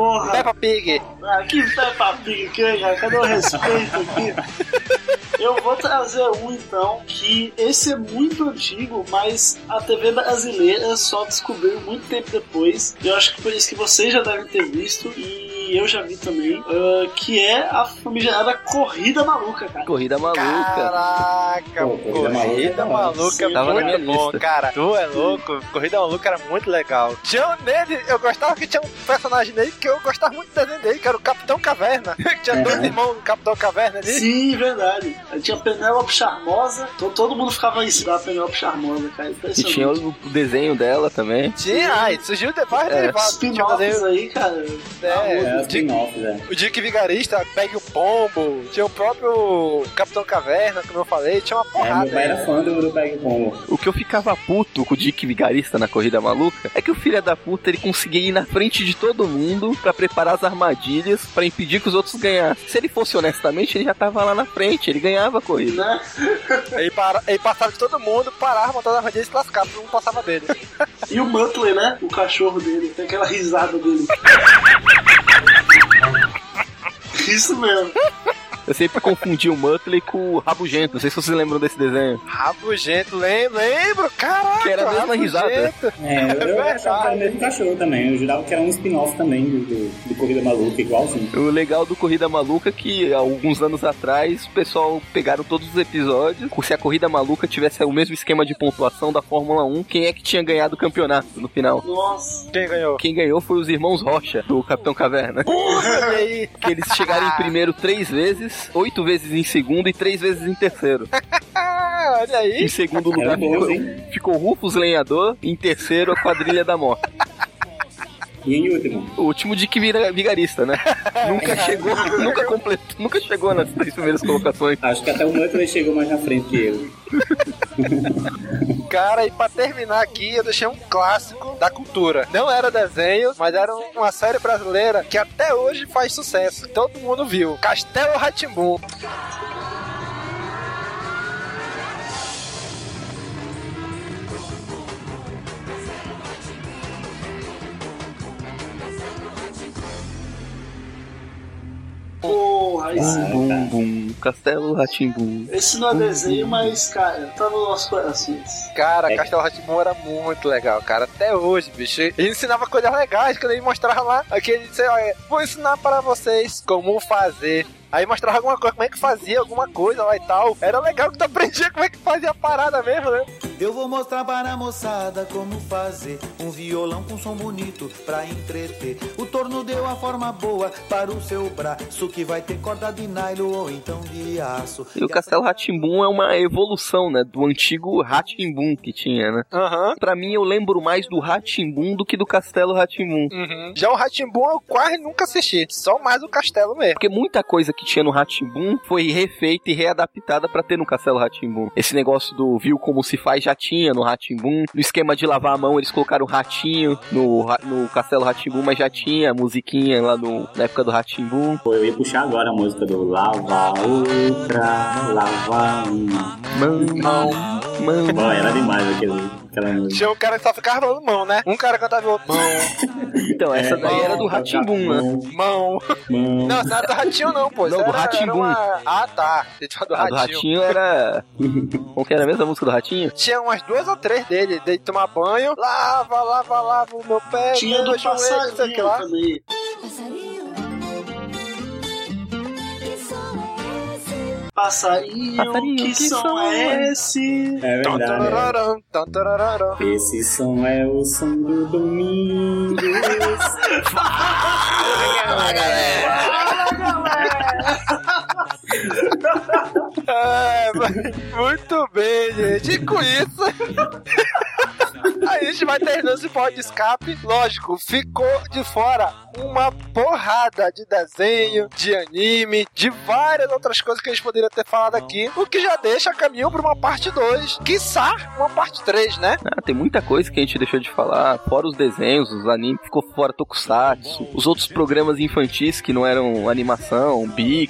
Porra. Peppa Pig. Ah, que Peppa Pig que, cara? Cadê o respeito aqui? Eu vou trazer um então, que esse é muito antigo, mas a TV brasileira só descobriu muito tempo depois. Eu acho que por isso que vocês já devem ter visto, e eu já vi também, ah, que é a famigerada Corrida Maluca, cara. Corrida maluca. Caraca, Pô, Corrida Corrida Maluca, Maluca, é muito bom, cara. Tu é louco. Corrida Maluca era muito legal. Tinha um nele, eu gostava que tinha um personagem nele que eu gostava muito do desenho dele, que era o Capitão Caverna. tinha dois irmãos do Capitão Caverna ali. Sim, verdade. Aí tinha Penélope Charmosa, to- todo mundo ficava em cima da Penélope Charmosa, cara. E tinha o desenho dela também. Tinha, ai, surgiu depois É. derivados. Tinha o Spin-offs desenho- aí, cara. É, É, o Dick, é. o Dick Vigarista, Pegue o Pombo, tinha o próprio Capitão Caverna, como eu falei, tinha uma É, porrada. meu pai era aí. fã do, do Peg Pombo. O que eu ficava puto com o Dick Vigarista na corrida maluca é que o filho da puta ele conseguia ir na frente de todo mundo pra preparar as armadilhas pra impedir que os outros ganhassem. Se ele fosse honestamente, ele já tava lá na frente, ele ganhava a corrida. Né? Ele, para, ele passava de todo mundo, parava, montava a armadilha e se lascava, todo mundo passava dele. E o Muttley, né? O cachorro dele, tem aquela risada dele. Isso mesmo. Eu sempre confundi o Muttley com o Rabugento. Não sei se vocês lembram desse desenho. Rabugento, lembro, lembro, caraca. Que era a mesma risada. É, eu, eu verdade. achava que era o mesmo cachorro também. Eu jurava que era um spin-off também do, do, Corrida Maluca, igualzinho. O legal do Corrida Maluca é que alguns anos atrás o pessoal pegaram todos os episódios. Se a Corrida Maluca tivesse o mesmo esquema de pontuação da Fórmula 1, quem é que tinha ganhado o campeonato no final? Nossa. Quem ganhou? Quem ganhou foi os irmãos Rocha, do Capitão Caverna. Aí. Que eles chegaram em primeiro três vezes, oito vezes em segundo e três vezes em terceiro. Olha aí. Em segundo lugar bom, ficou, ficou Rufus Lenhador, em terceiro a Quadrilha da Morte. E em último, O último Dick Vira- Vigarista, né? nunca chegou, nunca completou, nunca chegou nas três primeiras colocações. acho que até o Muttley chegou mais na frente que ele. Cara, e pra terminar aqui, eu deixei um clássico da cultura. Não era desenho, mas era um- uma série brasileira que até hoje faz sucesso. Todo mundo viu. Castelo Ratimbum. Porra, sim. Bum, bum, bum. Castelo Ratimbum. Esse não é desenho, mas, cara, tá nos nossos corações. Cara, É. Castelo Ratimon era muito legal, cara. Até hoje, bicho. Ele ensinava coisas legais, quando ele mostrava lá, aquele, sei lá, é, vou ensinar para vocês como fazer. Aí mostrava alguma coisa, como é que fazia alguma coisa lá e tal. Era legal que tu aprendia como é que fazia a parada mesmo, né? Eu vou mostrar para a moçada como fazer um violão com som bonito pra entreter. O torno deu a forma boa para o seu braço que vai ter corda de nylon ou então de aço. E o Castelo Ratimbum é uma evolução, né? Do antigo Ratimbum que tinha, né? Aham. Pra mim, eu lembro mais do Ratimbum do que do Castelo Ratimbum. Uhum. Já o Ratimbun eu quase nunca assisti. Só mais o castelo mesmo. Porque muita coisa que tinha no Ratimbum foi refeita e readaptada pra ter no Castelo Ratimbum. Esse negócio do viu como se faz já tinha no Ratimbum. No esquema de lavar a mão, eles colocaram o ratinho no, no Castelo Ratimbum, mas já tinha a musiquinha lá no, na época do Ratimbum. Eu ia puxar agora a música do Lava outra, lava uma. Mão, mão. Pô, era demais aquele, aquela música. Tinha um cara que só ficava falando mão, né? Um cara cantava o outro. Mão, Então, essa É, daí era do mão, Ratimbum, né? mão. Mão. Não, não era do ratinho não, pô. Não, do era uma- Ah, tá. Ele tinha do A do ratinho. Ratinho era. Como que era mesmo a música do Ratinho? Tinha umas duas ou três dele, dele tomar banho, lava, lava, lava o meu pé, Tinha do meu joelho, não sei o que passarinho lá. também. Passarinho, Passarinho, que, que som som é esse? É verdade. é. tarararam. Esse som é o som do domingo. Fala, galera! É, muito bem, gente. E com isso, a gente vai terminando esse pó de escape. Lógico, ficou de fora uma porrada de desenho, de anime, de várias outras coisas que a gente poderia ter falado aqui. O que já deixa caminho para uma parte 2. Quiçá uma parte 3, né? Ah, tem muita coisa que a gente deixou de falar, fora os desenhos, os animes, ficou fora Tokusatsu, os outros programas infantis que não eram animação, Ih,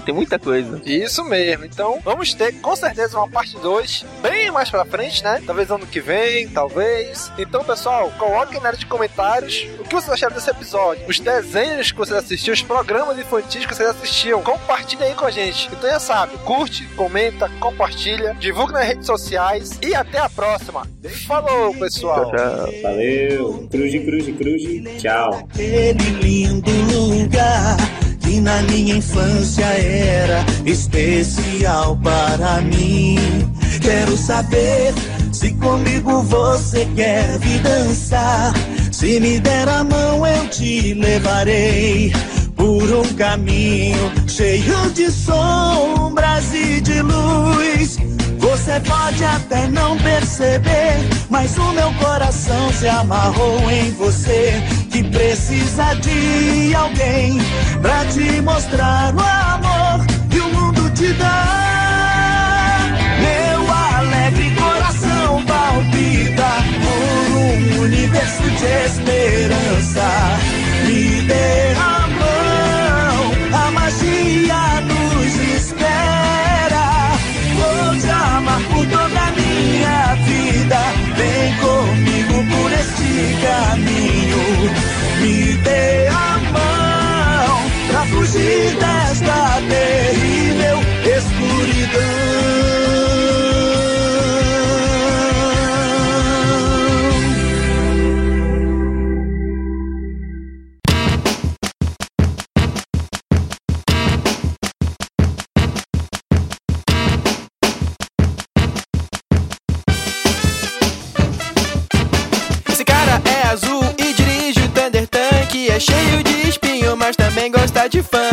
tem muita coisa. Isso mesmo. Então, vamos ter com certeza uma parte 2 bem mais pra frente, né? Talvez ano que vem, talvez. Então, pessoal, coloquem na área de comentários o que vocês acharam desse episódio, os desenhos que vocês assistiram, os programas infantis que vocês assistiam. Compartilha aí com a gente. Então, já sabe, curte, comenta, compartilha, divulga nas redes sociais e até a próxima. Falou, pessoal. Valeu. Cruze, cruze, cruze. Tchau. Que na minha infância era especial para mim. Quero saber se comigo você quer vir dançar. Se me der a mão, eu te levarei por um caminho cheio de sombras e de luz. Você pode até não perceber, mas o meu coração se amarrou em você. Precisa de alguém pra te mostrar o amor que o mundo te dá. Meu alegre coração palpita por um universo de esperança. Me dê a mão, a magia nos espera. Vou te amar por toda a minha vida. Vem comigo por este caminho. Fugir desta terrível escuridão. Esse cara é azul e dirige o Thunder Tank. É cheio de espinho, mas também gosta de funk.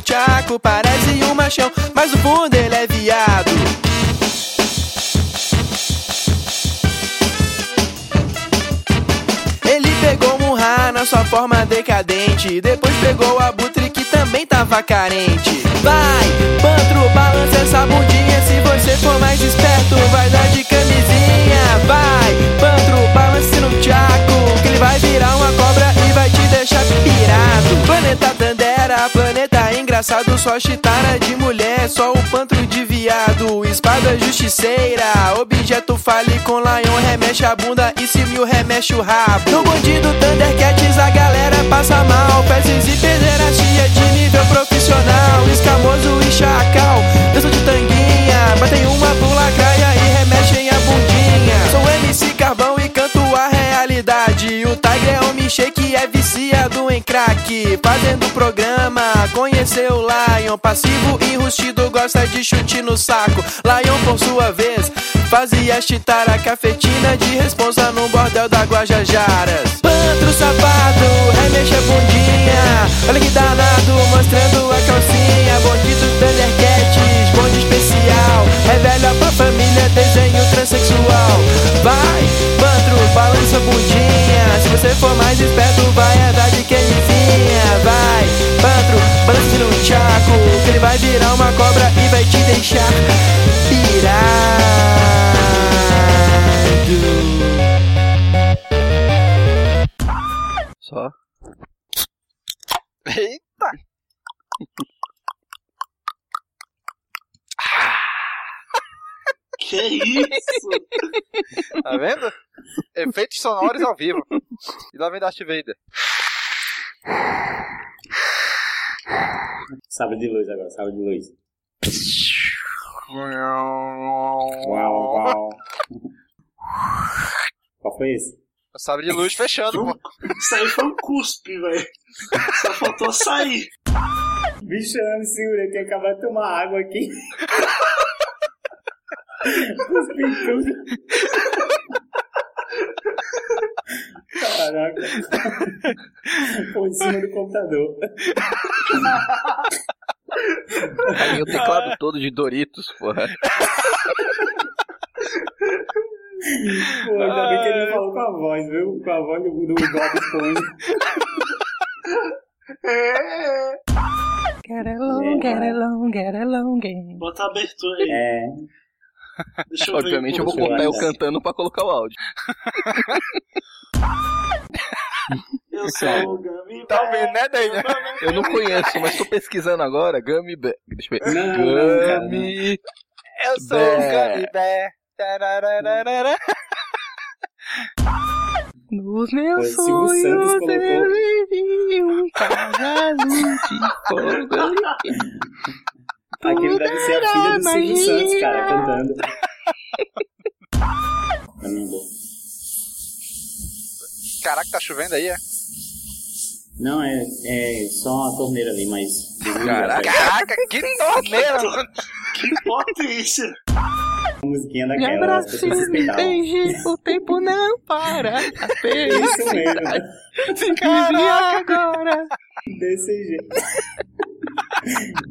O tchaco. Parece um machão, mas no fundo ele é viado. Ele pegou Murra na sua forma decadente. Depois pegou o Abutre que também tava carente. Vai, Pantro, balança essa bundinha. Se você for mais esperto, vai dar de camisinha. Vai, Pantro, balance no tchaco. Que ele vai virar uma cobra e vai te deixar pirado. Planeta Tandera, planeta Só chitara de mulher, só o Pantro de viado. espada justiceira. Objeto fálico, Lion remexe a bunda e Simil remexe o rabo. No bonde do Thundercats a galera passa mal. Peças e pederastia de nível profissional. Escamoso e chacal, dança de tanguinha. Batem uma pula craia e remexem a bundinha. Sou MC Carvão é viciado em crack. Fazendo programa, conheceu o Lion. Passivo e rustido, gosta de chute no saco. Lion, por sua vez, fazia chitar a cafetina de responsa no bordel da Guajajaras. Pantro safado, remexe a bundinha. Olha que danado, mostrando a calcinha. Bonde dos Thundercats, bonde especial. Revela pra família, desenho transexual. Vai, Pantro, balança bundinha. Se você for mais esperto, vai andar de camisinha. Vai, Pantro, balança no chaco. Que ele vai virar uma cobra e vai te deixar pirado. Que isso? Tá vendo? Efeitos sonoros ao vivo. E lá vem Darth Vader. Sabre de luz agora, sabre de luz. Uau, uau. Qual foi esse? O sabre de luz fechando, pô. Isso aí foi um cuspe, velho. Só faltou sair. Bicho, eu não me segurei, que eu acabei de tomar água aqui. Cuspi em tudo. Caraca. Pô, em cima do computador. Aí o teclado todo de Doritos, porra. Pô, ainda bem que ele não falou com a voz, viu? Com a voz do, do Bob Esponja. Get along, get along, get along. Bota a abertura aí. É. Deixa eu ver. Obviamente eu vou como botar eu cantando pra colocar o áudio. Eu sou o Gummy Tá ouvindo, né, daí? Eu não conheço, mas tô pesquisando agora. Gummy Bear. Deixa eu ver. Não, Gummy. Eu sou o. Gummy Bear. Nos meus Foi, sonhos eu vivi um cavalo de fogo. Aquele deve ser a filha do Silvio Santos, cara, cantando. Eu não vou. Caraca, tá chovendo aí, é? Não, é, é só uma torneira ali, mas. Caraca. Caraca, que torneira. Que potência. A musiquinha Me daquela, as abrace, me beije, o tempo não para. A Isso mesmo, vive agora. desse jeito.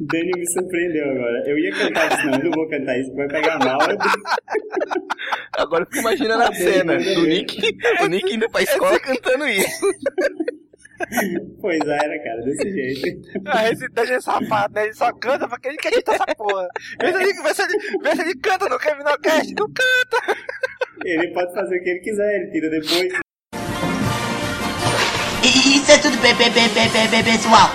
Dani me surpreendeu agora. Eu ia cantar isso, não, eu não vou cantar isso, vai pegar mal. Agora eu fico imaginando a cena do Nick, o Nick indo pra escola cantando isso. Pois era, cara, desse jeito. Ah, esse Dani é safado, né? Ele só canta porque ele quer editar essa porra. Vê se ele, vê se ele, vê se ele canta no Criminalcast. Não canta. Ele pode fazer o que ele quiser, ele tira depois. Isso é tudo bem, bem, bem, pessoal.